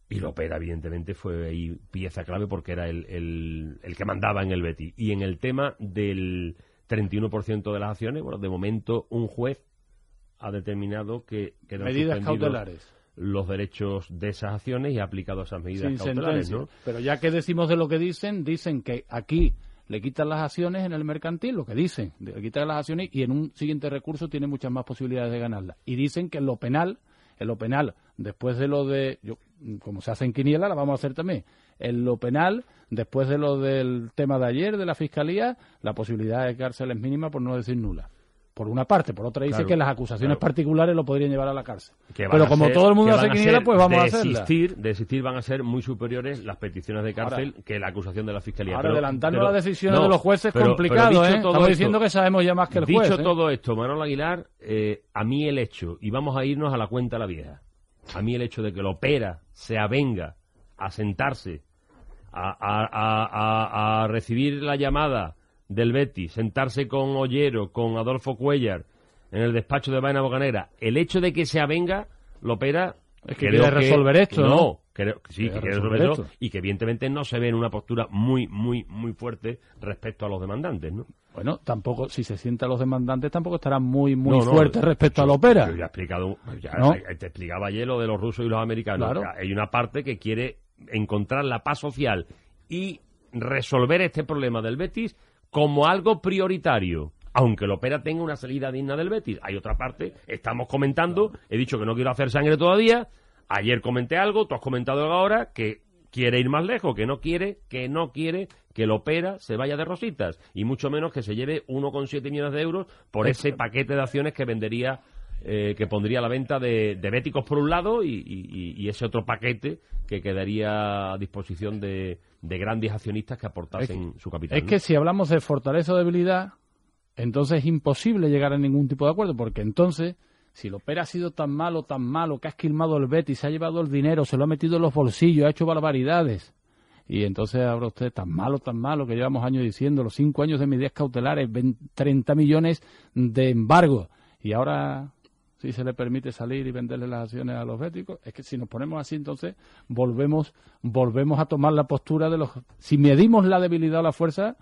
Y Lopera, evidentemente, fue ahí pieza clave porque era el, el, el que mandaba en el Betty. Y en el tema del 31% de las acciones, bueno, de momento un juez ha determinado que Medidas cautelares. Los derechos de esas acciones y ha aplicado esas medidas sin cautelares, sentencia. ¿no? Pero ya que decimos de lo que dicen, dicen que aquí le quitan las acciones en el mercantil, lo que dicen, le quitan las acciones y en un siguiente recurso tiene muchas más posibilidades de ganarlas. Y dicen que en lo penal, en lo penal, después de lo de, yo, como se hace en Quiniela, la vamos a hacer también. En lo penal, después de lo del tema de ayer de la fiscalía, la posibilidad de cárcel es mínima, por no decir nula. Por una parte, por otra dice Claro, que las acusaciones claro. particulares lo podrían llevar a la cárcel. Pero como ser- todo el mundo hace quiniela, pues vamos a hacerla. de existir van a ser muy superiores las peticiones de cárcel Ahora- que la acusación de la fiscalía. Ahora, Pero- adelantarnos pero- las decisiones no, de los jueces es complicado, pero ¿eh? Estamos esto- diciendo que sabemos ya más que el juez. Dicho ¿eh? todo esto, Manuel Aguilar, eh, a mí el hecho, y vamos a irnos a la cuenta la vieja, a mí el hecho de que lo opera se avenga a sentarse, a, a- a- a- a recibir la llamada del Betis, sentarse con Ollero, con Adolfo Cuellar, en el despacho de Vaina Bocanera, el hecho de que se avenga, lo opera... Es que quiere resolver esto, ¿no? creo que sí, que quiere resolver esto. y que evidentemente no se ve en una postura muy, muy, muy fuerte respecto a los demandantes, ¿no? Bueno, tampoco, si se sientan los demandantes, tampoco estarán muy, muy No, no, fuertes respecto a la ópera. Yo ya he explicado, ya ¿No? te explicaba ayer lo de los rusos y los americanos. Claro. Hay una parte que quiere encontrar la paz social y resolver este problema del Betis como algo prioritario. aunque el Opera tenga una salida digna del Betis. Hay otra parte, estamos comentando, he dicho que no quiero hacer sangre todavía, ayer comenté algo, tú has comentado ahora, que quiere ir más lejos, que no quiere, que no quiere que el Opera se vaya de rositas, y mucho menos que se lleve 1,7 millones de euros por ese paquete de acciones que vendería eh, que pondría a la venta de, de Béticos por un lado y, y- y ese otro paquete que quedaría a disposición de, de grandes accionistas que aportasen su capital. Es ¿no? que si hablamos de fortaleza o debilidad, entonces es imposible llegar a ningún tipo de acuerdo, porque entonces, si el Opera ha sido tan malo, tan malo, que ha esquilmado el Betis, se ha llevado el dinero, se lo ha metido en los bolsillos, ha hecho barbaridades, y entonces ahora usted, tan malo, tan malo, que llevamos años diciendo, los cinco años de medidas cautelares, 20 30 millones de embargo, y ahora si se le permite salir y venderle las acciones a los béticos, es que si nos ponemos así, entonces volvemos, volvemos a tomar la postura de los... Si medimos la debilidad o la fuerza,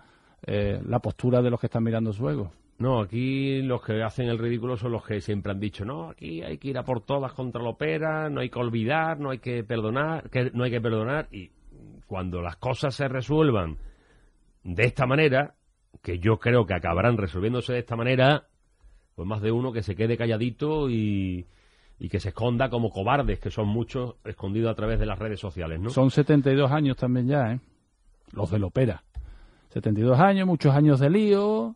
eh, la postura de los que están mirando su ego. No, aquí los que hacen el ridículo son los que siempre han dicho, no, aquí hay que ir a por todas contra el Opera, no hay que olvidar, no hay que perdonar, que no hay que perdonar, y cuando las cosas se resuelvan de esta manera, que yo creo que acabarán resolviéndose de esta manera, pues más de uno que se quede calladito y, y que se esconda como cobardes, que son muchos escondidos a través de las redes sociales, ¿no? Son 72 años también ya, ¿eh? Los del Opera. 72 años, muchos años de lío.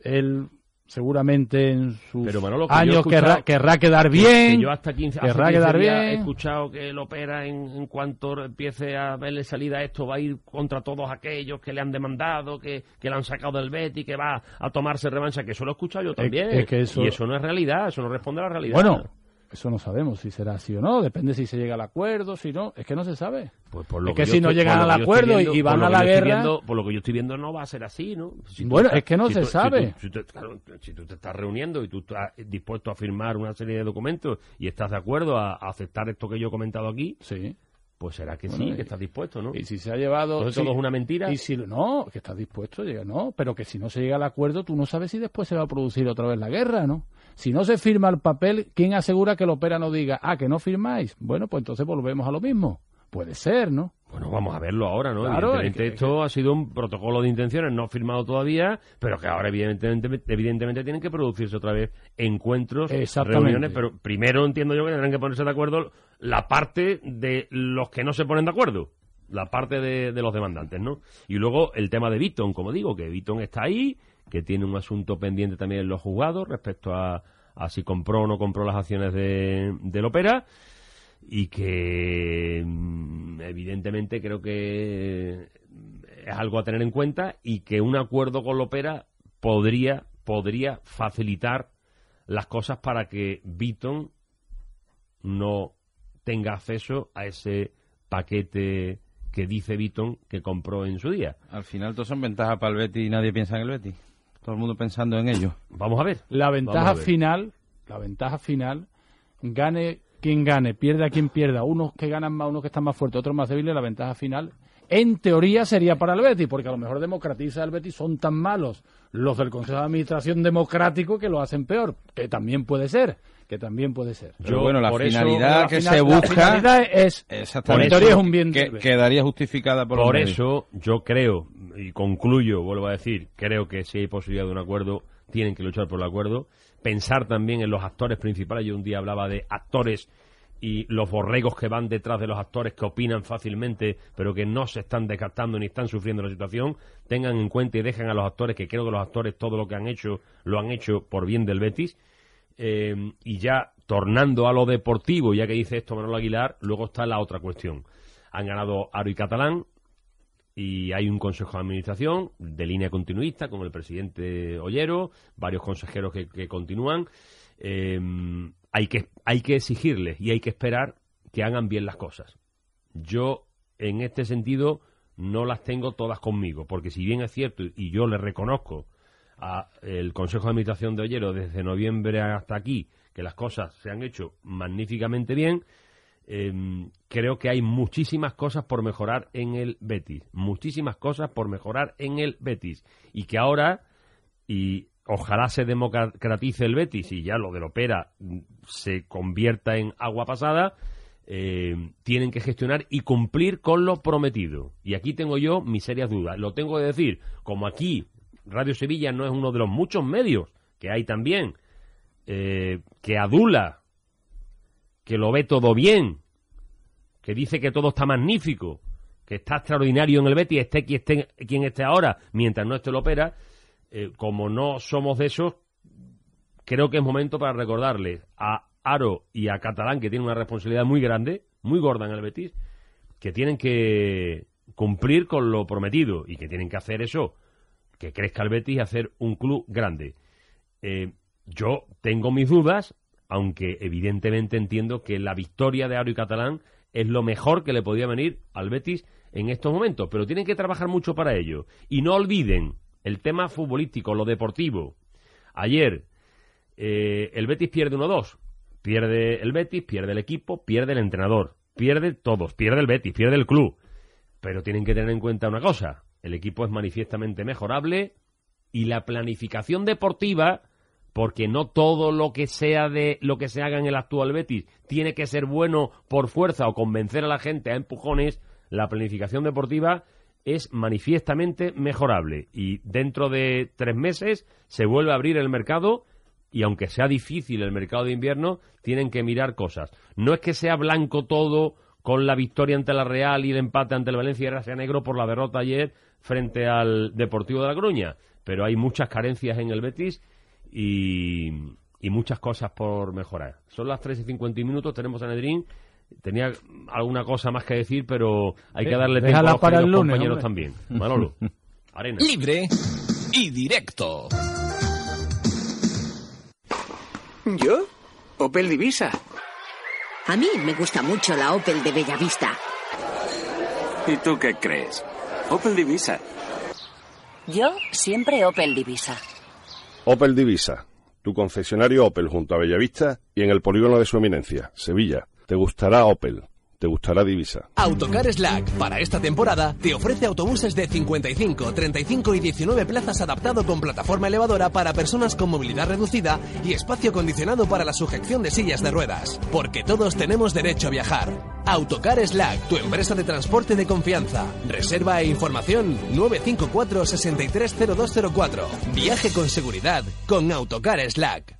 Él seguramente en sus Pero Manolo, que yo he años querrá, querrá quedar que- bien. que yo hasta 15, hace querrá 15 quedar días he bien. escuchado que el Opera, en, en cuanto empiece a verle salida a esto, va a ir contra todos aquellos que le han demandado, que, que le han sacado del Betty, que va a tomarse revancha, que eso lo he escuchado yo también. es que eso- Y eso no es realidad, eso no responde a la realidad. Bueno, eso no sabemos si será así o no. Depende si se llega al acuerdo, si no. Es que no se sabe. Pues por lo es que, si no llegan al acuerdo viendo- y van a la guerra... viendo- por lo que yo estoy viendo no va a ser así, ¿no? Si Bueno, estás- es que no si se tú- sabe. si tú- claro, si tú te estás reuniendo y tú estás dispuesto a firmar una serie de documentos y estás de acuerdo a, a aceptar esto que yo he comentado aquí, sí. pues será que Bueno, sí, que estás dispuesto, ¿no? Y si se ha llevado... Entonces sí, todo es una mentira. Y si no, que estás dispuesto, llega, no, pero que si no se llega al acuerdo, tú no sabes si después se va a producir otra vez la guerra, ¿no? Si no se firma el papel, ¿quién asegura que el opera no diga, ah, que no firmáis? Bueno, pues entonces volvemos a lo mismo. Puede ser, ¿no? Bueno, vamos a verlo ahora, ¿no? Claro, evidentemente que- esto ha sido un protocolo de intenciones no firmado todavía, pero que ahora evidentemente, evidentemente tienen que producirse otra vez encuentros, reuniones, pero primero entiendo yo que tendrán que ponerse de acuerdo la parte de los que no se ponen de acuerdo, la parte de, de los demandantes, ¿no? Y luego el tema de Beaton, como digo, que Beaton está ahí, que tiene un asunto pendiente también en los juzgados respecto a, a si compró o no compró las acciones de, del Opera y que mm, evidentemente creo que es algo a tener en cuenta y que un acuerdo con la Opera podría podría facilitar las cosas para que Beaton no tenga acceso a ese paquete que dice Beaton que compró en su día. Al final todos son ventajas para el Betis y nadie piensa en el Betis. Todo el mundo pensando en ello. Vamos a ver. La ventaja ver. final, la ventaja final, gane quien gane, pierda quien pierda, unos que ganan más, unos que están más fuertes, otros más débiles, la ventaja final, en teoría sería para el Betis, porque a lo mejor democratiza el Betis, son tan malos los del Consejo de Administración democrático que lo hacen peor, que también puede ser, que también puede ser. Pero bueno, la eso- finalidad la que final- se la busca finalidad es, exactamente, en teoría es un bien que, quedaría justificada por, Por eso yo creo, y concluyo, vuelvo a decir, creo que si hay posibilidad de un acuerdo, tienen que luchar por el acuerdo. Pensar también en los actores principales. Yo un día hablaba de actores y los borregos que van detrás de los actores que opinan fácilmente, pero que no se están desgastando ni están sufriendo la situación. Tengan en cuenta y dejen a los actores, que creo que los actores todo lo que han hecho, lo han hecho por bien del Betis. Eh, y ya tornando a lo deportivo, ya que dice esto Manuel Aguilar, luego está la otra cuestión. Han ganado Aro y Catalán, y hay un consejo de administración de línea continuista con el presidente Ollero, varios consejeros que, continúan. Eh, hay, que, hay que exigirles y hay que esperar que hagan bien las cosas. Yo, en este sentido, no las tengo todas conmigo, porque si bien es cierto y yo le reconozco al Consejo de Administración de Ollero desde noviembre hasta aquí que las cosas se han hecho magníficamente bien, eh, creo que hay muchísimas cosas por mejorar en el Betis, muchísimas cosas por mejorar en el Betis y que ahora y ojalá se democratice el Betis y ya lo del Opera se convierta en agua pasada, eh, tienen que gestionar y cumplir con lo prometido. Y aquí tengo yo mis serias dudas. Lo tengo que decir, como aquí Radio Sevilla no es uno de los muchos medios que hay también, eh, que adula, que lo ve todo bien, que dice que todo está magnífico, que está extraordinario en el Betis, esté quien esté, quien esté ahora, mientras no esté el Opera, eh, como no somos de esos, creo que es momento para recordarle a Aro y a Catalán, que tienen una responsabilidad muy grande, muy gorda en el Betis, que tienen que cumplir con lo prometido y que tienen que hacer eso, que crezca el Betis y hacer un club grande. Eh, yo tengo mis dudas, aunque evidentemente entiendo que la victoria de Aro y Catalán es lo mejor que le podía venir al Betis en estos momentos, pero tienen que trabajar mucho para ello. Y no olviden el tema futbolístico, lo deportivo. Ayer eh, el Betis pierde 1-2. Pierde el Betis, pierde el equipo, pierde el entrenador, pierde todos, pierde el Betis, pierde el club. Pero tienen que tener en cuenta una cosa, el equipo es manifiestamente mejorable y la planificación deportiva, porque no todo lo que sea de lo que se haga en el actual Betis tiene que ser bueno por fuerza o convencer a la gente a empujones, la planificación deportiva es manifiestamente mejorable y dentro de tres meses se vuelve a abrir el mercado y aunque sea difícil el mercado de invierno, tienen que mirar cosas. No es que sea blanco todo con la victoria ante la Real y el empate ante el Valencia, era sea negro por la derrota ayer frente al Deportivo de la Gruña, pero hay muchas carencias en el Betis y, y muchas cosas por mejorar. Son las 3 y 50 minutos, tenemos a Nedrín. Tenía alguna cosa más que decir, pero hay que darle tiempo a los para el lunes, compañeros hombre. también. Manolo, arena. Libre y directo. ¿Yo? Opel Divisa. A mí me gusta mucho la Opel de Bellavista. ¿Y tú qué crees? Opel Divisa. Yo siempre Opel Divisa. Opel Divisa, tu concesionario Opel junto a Bellavista y en el polígono de su eminencia, Sevilla. Te gustará Opel, te gustará Divisa. Autocar Slack para esta temporada te ofrece autobuses de 55, 35 y 19 plazas adaptado con plataforma elevadora para personas con movilidad reducida y espacio acondicionado para la sujeción de sillas de ruedas. Porque todos tenemos derecho a viajar. Autocar Slack, tu empresa de transporte de confianza. Reserva e información 954 630204. Viaje con seguridad con Autocar Slack.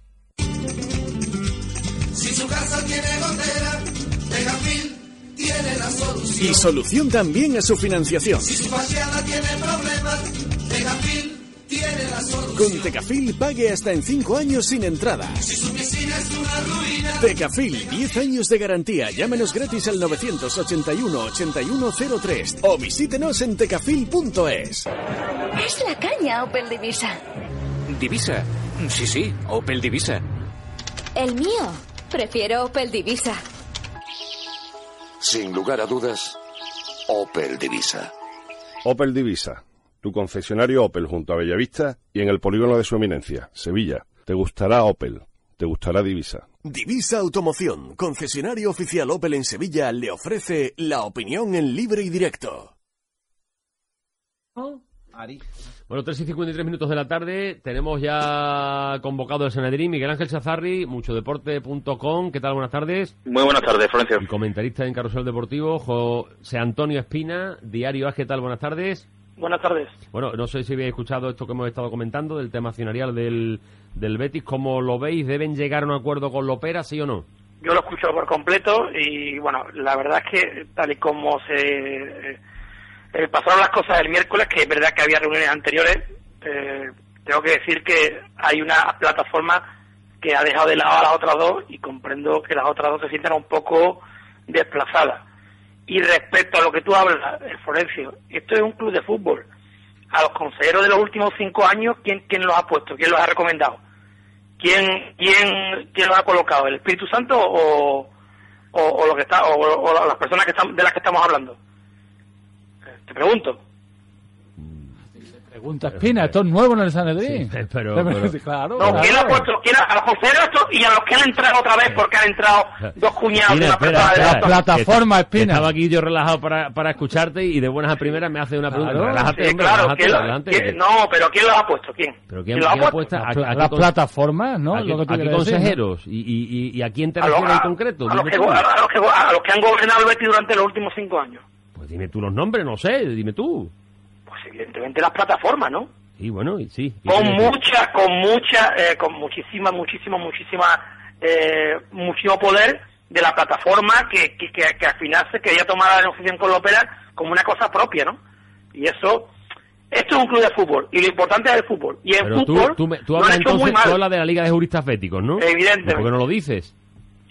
Si su casa tiene gotera, Tegafil tiene la solución. Y solución también a su financiación. Si su fachada tiene problemas, Tegafil tiene la solución. Con Tecafil pague hasta en 5 años sin entrada. Si su piscina es una ruina, Tecafil, 10 años de garantía. Llámenos gratis al 981-8103 o visítenos en tecafil.es. Es la caña Opel Divisa. Divisa. Sí, sí, Opel Divisa. El mío. Prefiero Opel Divisa. Sin lugar a dudas, Opel Divisa. Opel Divisa, tu concesionario Opel junto a Bellavista y en el polígono de su eminencia, Sevilla. Te gustará Opel, te gustará Divisa. Divisa Automoción, concesionario oficial Opel en Sevilla, le ofrece la opinión en libre y directo. Bueno, 3 y 53 minutos de la tarde. Tenemos ya convocado el Sanedrín Miguel Ángel Chazarri, muchodeporte.com. ¿Qué tal? Buenas tardes. Muy buenas tardes, Florencio. Y comentarista en Carrusel Deportivo, José Antonio Espina, Diario AS. ¿Qué tal? Buenas tardes. Buenas tardes. Bueno, no sé si habéis escuchado esto que hemos estado comentando del tema accionarial del, del Betis. ¿Cómo lo veis? ¿Deben llegar a un acuerdo con Lopera, sí o no? Yo lo escucho por completo y bueno, la verdad es que tal y como se eh, pasaron las cosas el miércoles, que es verdad que había reuniones anteriores, eh, tengo que decir que hay una plataforma que ha dejado de lado a las otras dos y comprendo que las otras dos se sientan un poco desplazadas. Y respecto a lo que tú hablas, el Florencio, esto es un club de fútbol. A los consejeros de los últimos cinco años, ¿quién, quién los ha puesto? ¿Quién los ha recomendado? ¿Quién, quién, quién los ha colocado? ¿El Espíritu Santo o, o, o lo que está, o, o las personas que están, de las que estamos hablando? Te pregunto. Pregunta Espina, esto es nuevo en el Sanedrín. Sí, pero- pero- claro. No, ¿quién lo ha puesto? ¿Quién ha- a los consejeros estos y a los que han entrado otra vez porque han entrado dos cuñados de una espera, de espera, otra? plataforma, Espina. Estaba aquí yo relajado para, para escucharte y de buenas a primeras me hace una pregunta. Claro. Relájate, Sí, hombre, claro, relájate, ¿quién lo- adelante. quién- no, pero ¿quién los ha puesto? ¿Quién? ¿Pero quién, ¿Quién los ha puesto? las plataformas, ¿no? ¿A qué, Lo consejeros? ¿Y, y, y, y a quién te refieres en concreto? a los Dime que, tú. a los que- a los que han gobernado el Betis durante los últimos cinco años. Pues dime tú los nombres, no sé, dime tú. Pues evidentemente las plataformas, ¿no? Y bueno, sí. con mucha, con mucha, eh, con muchísima, muchísima, muchísima, eh, muchísimo poder de la plataforma que, que, que, que al final se quería tomar la negociación con la ópera como una cosa propia, ¿no? Y eso, esto es un club de fútbol y lo importante es el fútbol. Y en Pero fútbol tú, me- tú hablas entonces, tú hablas de la Liga de Juristas Féticos, ¿no? Evidentemente. ¿Por qué no lo dices?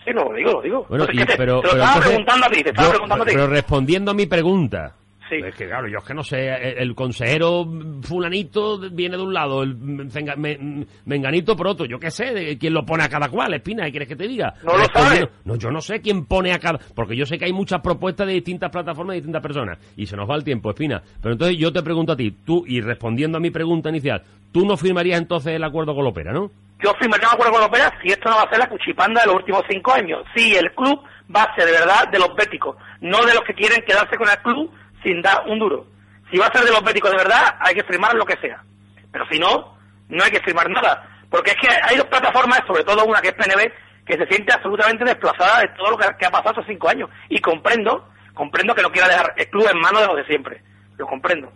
Sí, no, lo digo, lo digo. Bueno, Entonces, y- ¿qué te, pero, te lo pero estaba entonces- preguntando a ti, te estaba yo- preguntando a ti. Pero respondiendo a mi pregunta. Sí. Es que claro, yo es que no sé, el, el consejero fulanito viene de un lado, el cenga- me- menganito por otro, yo qué sé, de quién lo pone a cada cual, Espina, ¿qué quieres que te diga? No lo sabes. No, yo no sé quién pone a cada, porque yo sé que hay muchas propuestas de distintas plataformas de distintas personas, y se nos va el tiempo, Espina. Pero entonces yo te pregunto a ti, tú, y respondiendo a mi pregunta inicial, tú no firmarías entonces el acuerdo con la ópera, ¿no? Yo firmaría un acuerdo con la ópera si esto no va a ser la cuchipanda de los últimos cinco años. Si el club va a ser de verdad de los béticos, no de los que quieren quedarse con el club sin dar un duro. Si va a ser de los béticos de verdad, hay que firmar lo que sea. Pero si no, no hay que firmar nada. Porque es que hay dos plataformas, sobre todo una que es PNB, que se siente absolutamente desplazada de todo lo que, que ha pasado estos cinco años. Y comprendo, comprendo que no quiera dejar el club en manos de los de siempre. Lo comprendo.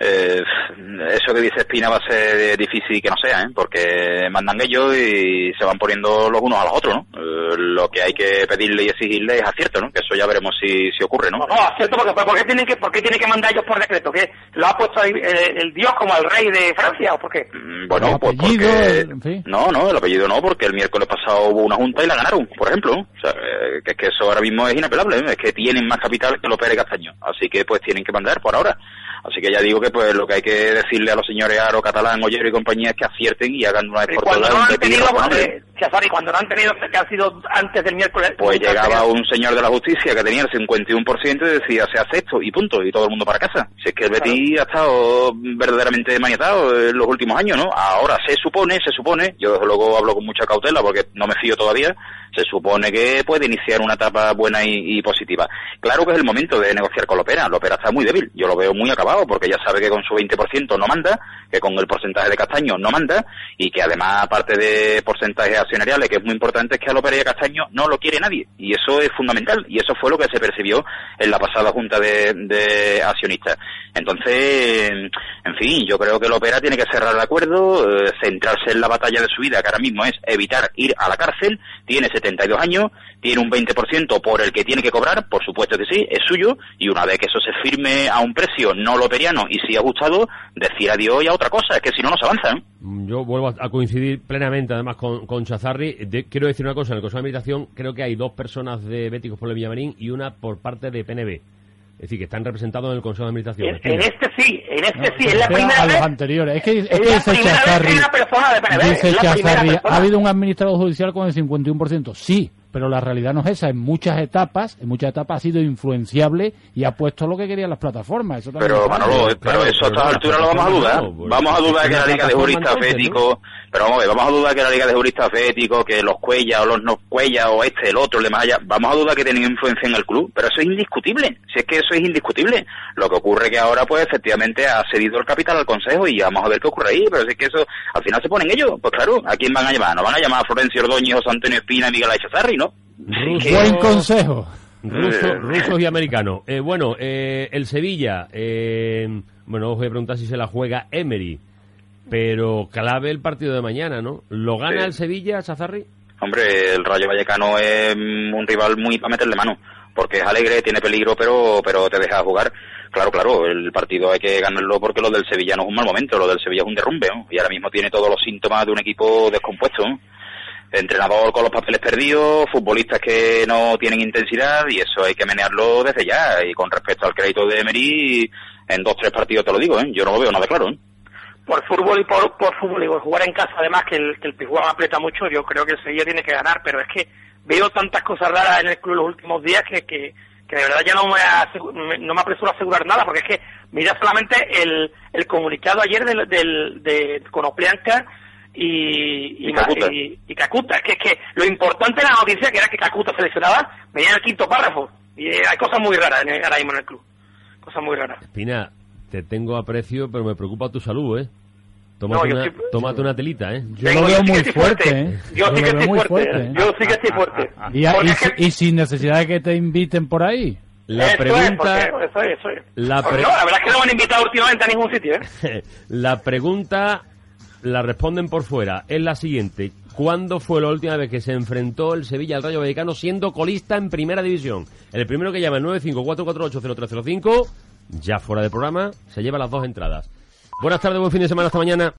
Eh, eso que dice Espina va a ser difícil que no sea, ¿eh? porque mandan ellos y se van poniendo los unos a los otros, ¿no? Eh, lo que hay que pedirle y exigirle es acierto, ¿no? Que eso ya veremos si, si ocurre, ¿no? No, acierto, porque ¿por qué tienen que, por qué tienen que mandar ellos por decreto? ¿Que lo ha puesto ahí, eh, el dios como al rey de Francia o por qué? Bueno, pues apellido, porque... en fin. No, no, el apellido no, porque el miércoles pasado hubo una junta y la ganaron, por ejemplo. O sea, eh, que es que eso ahora mismo es inapelable, ¿eh? es que tienen más capital que los Pérez Castaño. Así que pues tienen que mandar por ahora. Así que ya digo que pues lo que hay que decirle a los señores Aro, Catalán, Ollero y compañía es que acierten y hagan una vez por cuando todas no han tenido, eh, Chazari, cuando no han tenido, que han sido antes del miércoles. Pues llegaba un señor de la justicia que tenía el 51% y decía, se hace esto, y punto, y todo el mundo para casa. Si es que el Betis ha estado verdaderamente maniatado en los últimos años, ¿no? Ahora se supone, se supone, yo desde luego hablo con mucha cautela porque no me fío todavía, se supone que puede iniciar una etapa buena y, y positiva. Claro que es el momento de negociar con la Opera, la Opera está muy débil, yo lo veo muy acabado porque ya sabe que con su 20% no manda, que con el porcentaje de Castaño no manda, y que además, aparte de porcentajes accionariales, que es muy importante, es que a a Castaño no lo quiere nadie, y eso es fundamental, y eso fue lo que se percibió en la pasada junta de, accionistas. Entonces, en fin, yo creo que Opera tiene que cerrar el acuerdo, eh, centrarse en la batalla de su vida, que ahora mismo es evitar ir a la cárcel, tiene 72 años, tiene un 20% por el que tiene que cobrar, por supuesto que sí, es suyo, y una vez que eso se firme a un precio no loperiano y si ha gustado, decir adiós y a otra cosa, es que si no, no se avanza. ¿eh? Yo vuelvo a, coincidir plenamente, además, con, con Chazarri. De- quiero decir una cosa, en el Consejo de Administración creo que hay dos personas de Béticos por el Villamarín y una por parte de PNB. Es decir, que están representados en el Consejo de Administración. En, este sí, en este sí, es la primera a los vez. anteriores. Es que, es Es que dice primera vez que Chazarri, hay una persona de PNB. dice es la primera Chazarri, ha habido un administrador judicial con el 51%. Sí, pero la realidad no es esa. En muchas etapas, en muchas etapas ha sido influenciable y ha puesto lo que querían las plataformas. Eso Pero es. Manolo, pero eso a estas alturas lo vamos a dudar. Vamos a dudar que la Liga de Juristas Féticos, pero vamos a ver, vamos a dudar que la Liga de Juristas Féticos, que los Cuellas o los no Cuellas o este, el otro, el de más allá, vamos a dudar que tienen influencia en el club, pero eso es indiscutible, si es que eso es indiscutible. Lo que ocurre que ahora pues efectivamente ha cedido el capital al Consejo y vamos a ver qué ocurre ahí, pero si es que eso al final se ponen ellos, pues claro, ¿a quién van a llamar? No van a llamar a Florencio Ordóñez, José Antonio Espina y Miguel Echazarri, ¿no? Ruso- Buen consejo. Ruso- rusos y americanos. Eh, bueno, eh, el Sevilla, eh, bueno, os voy a preguntar si se la juega Emery, pero clave el partido de mañana, ¿no? ¿Lo gana Sí. el Sevilla, Chazarri? Hombre, el Rayo Vallecano es un rival muy para meterle mano, porque es alegre, tiene peligro, pero pero te deja jugar. Claro, claro, el partido hay que ganarlo porque lo del Sevilla no es un mal momento, lo del Sevilla es un derrumbe, ¿no? y ahora mismo tiene todos los síntomas de un equipo descompuesto. ¿no? Entrenador con los papeles perdidos, futbolistas que no tienen intensidad, y eso hay que menearlo desde ya. Y con respecto al crédito de Emery, en dos, tres partidos te lo digo, ¿eh? yo no lo veo nada claro. ¿eh? por fútbol y por, por fútbol y por jugar en casa además que el, que el Pijuán aprieta mucho yo creo que el Sevilla tiene que ganar pero es que veo tantas cosas raras en el club los últimos días que, que, que de verdad ya no me, no me apresuro a asegurar nada porque es que mira solamente el, el comunicado ayer del, del, de Konoplianka y, y, Y Kakuta. y, y Kakuta. Es que, es que lo importante de la noticia que era que Kakuta se lesionaba venía en el quinto párrafo y eh, hay cosas muy raras en el- ahora mismo en el club cosas muy raras Espina, te tengo aprecio, pero me preocupa tu salud, ¿eh? Tómate, No, yo una, estoy- tómate una telita, ¿eh? Yo lo veo muy fuerte, ¿eh? yo sí que estoy fuerte, fuerte, ¿eh? yo sí que estoy fuerte Y, a- Porque y es si- que- y sin necesidad de que te inviten por ahí. La Eso es, pregunta, porque- eso es, eso es. la, pre- no, la verdad es que no me han invitado últimamente a ningún sitio, ¿eh? la pregunta la responden por fuera. Es la siguiente. ¿Cuándo fue la última vez que se enfrentó el Sevilla al Rayo Vallecano siendo colista en primera división? El primero que llama el 954480305, ya fuera de programa, se lleva las dos entradas. Buenas tardes, buen fin de semana, hasta mañana.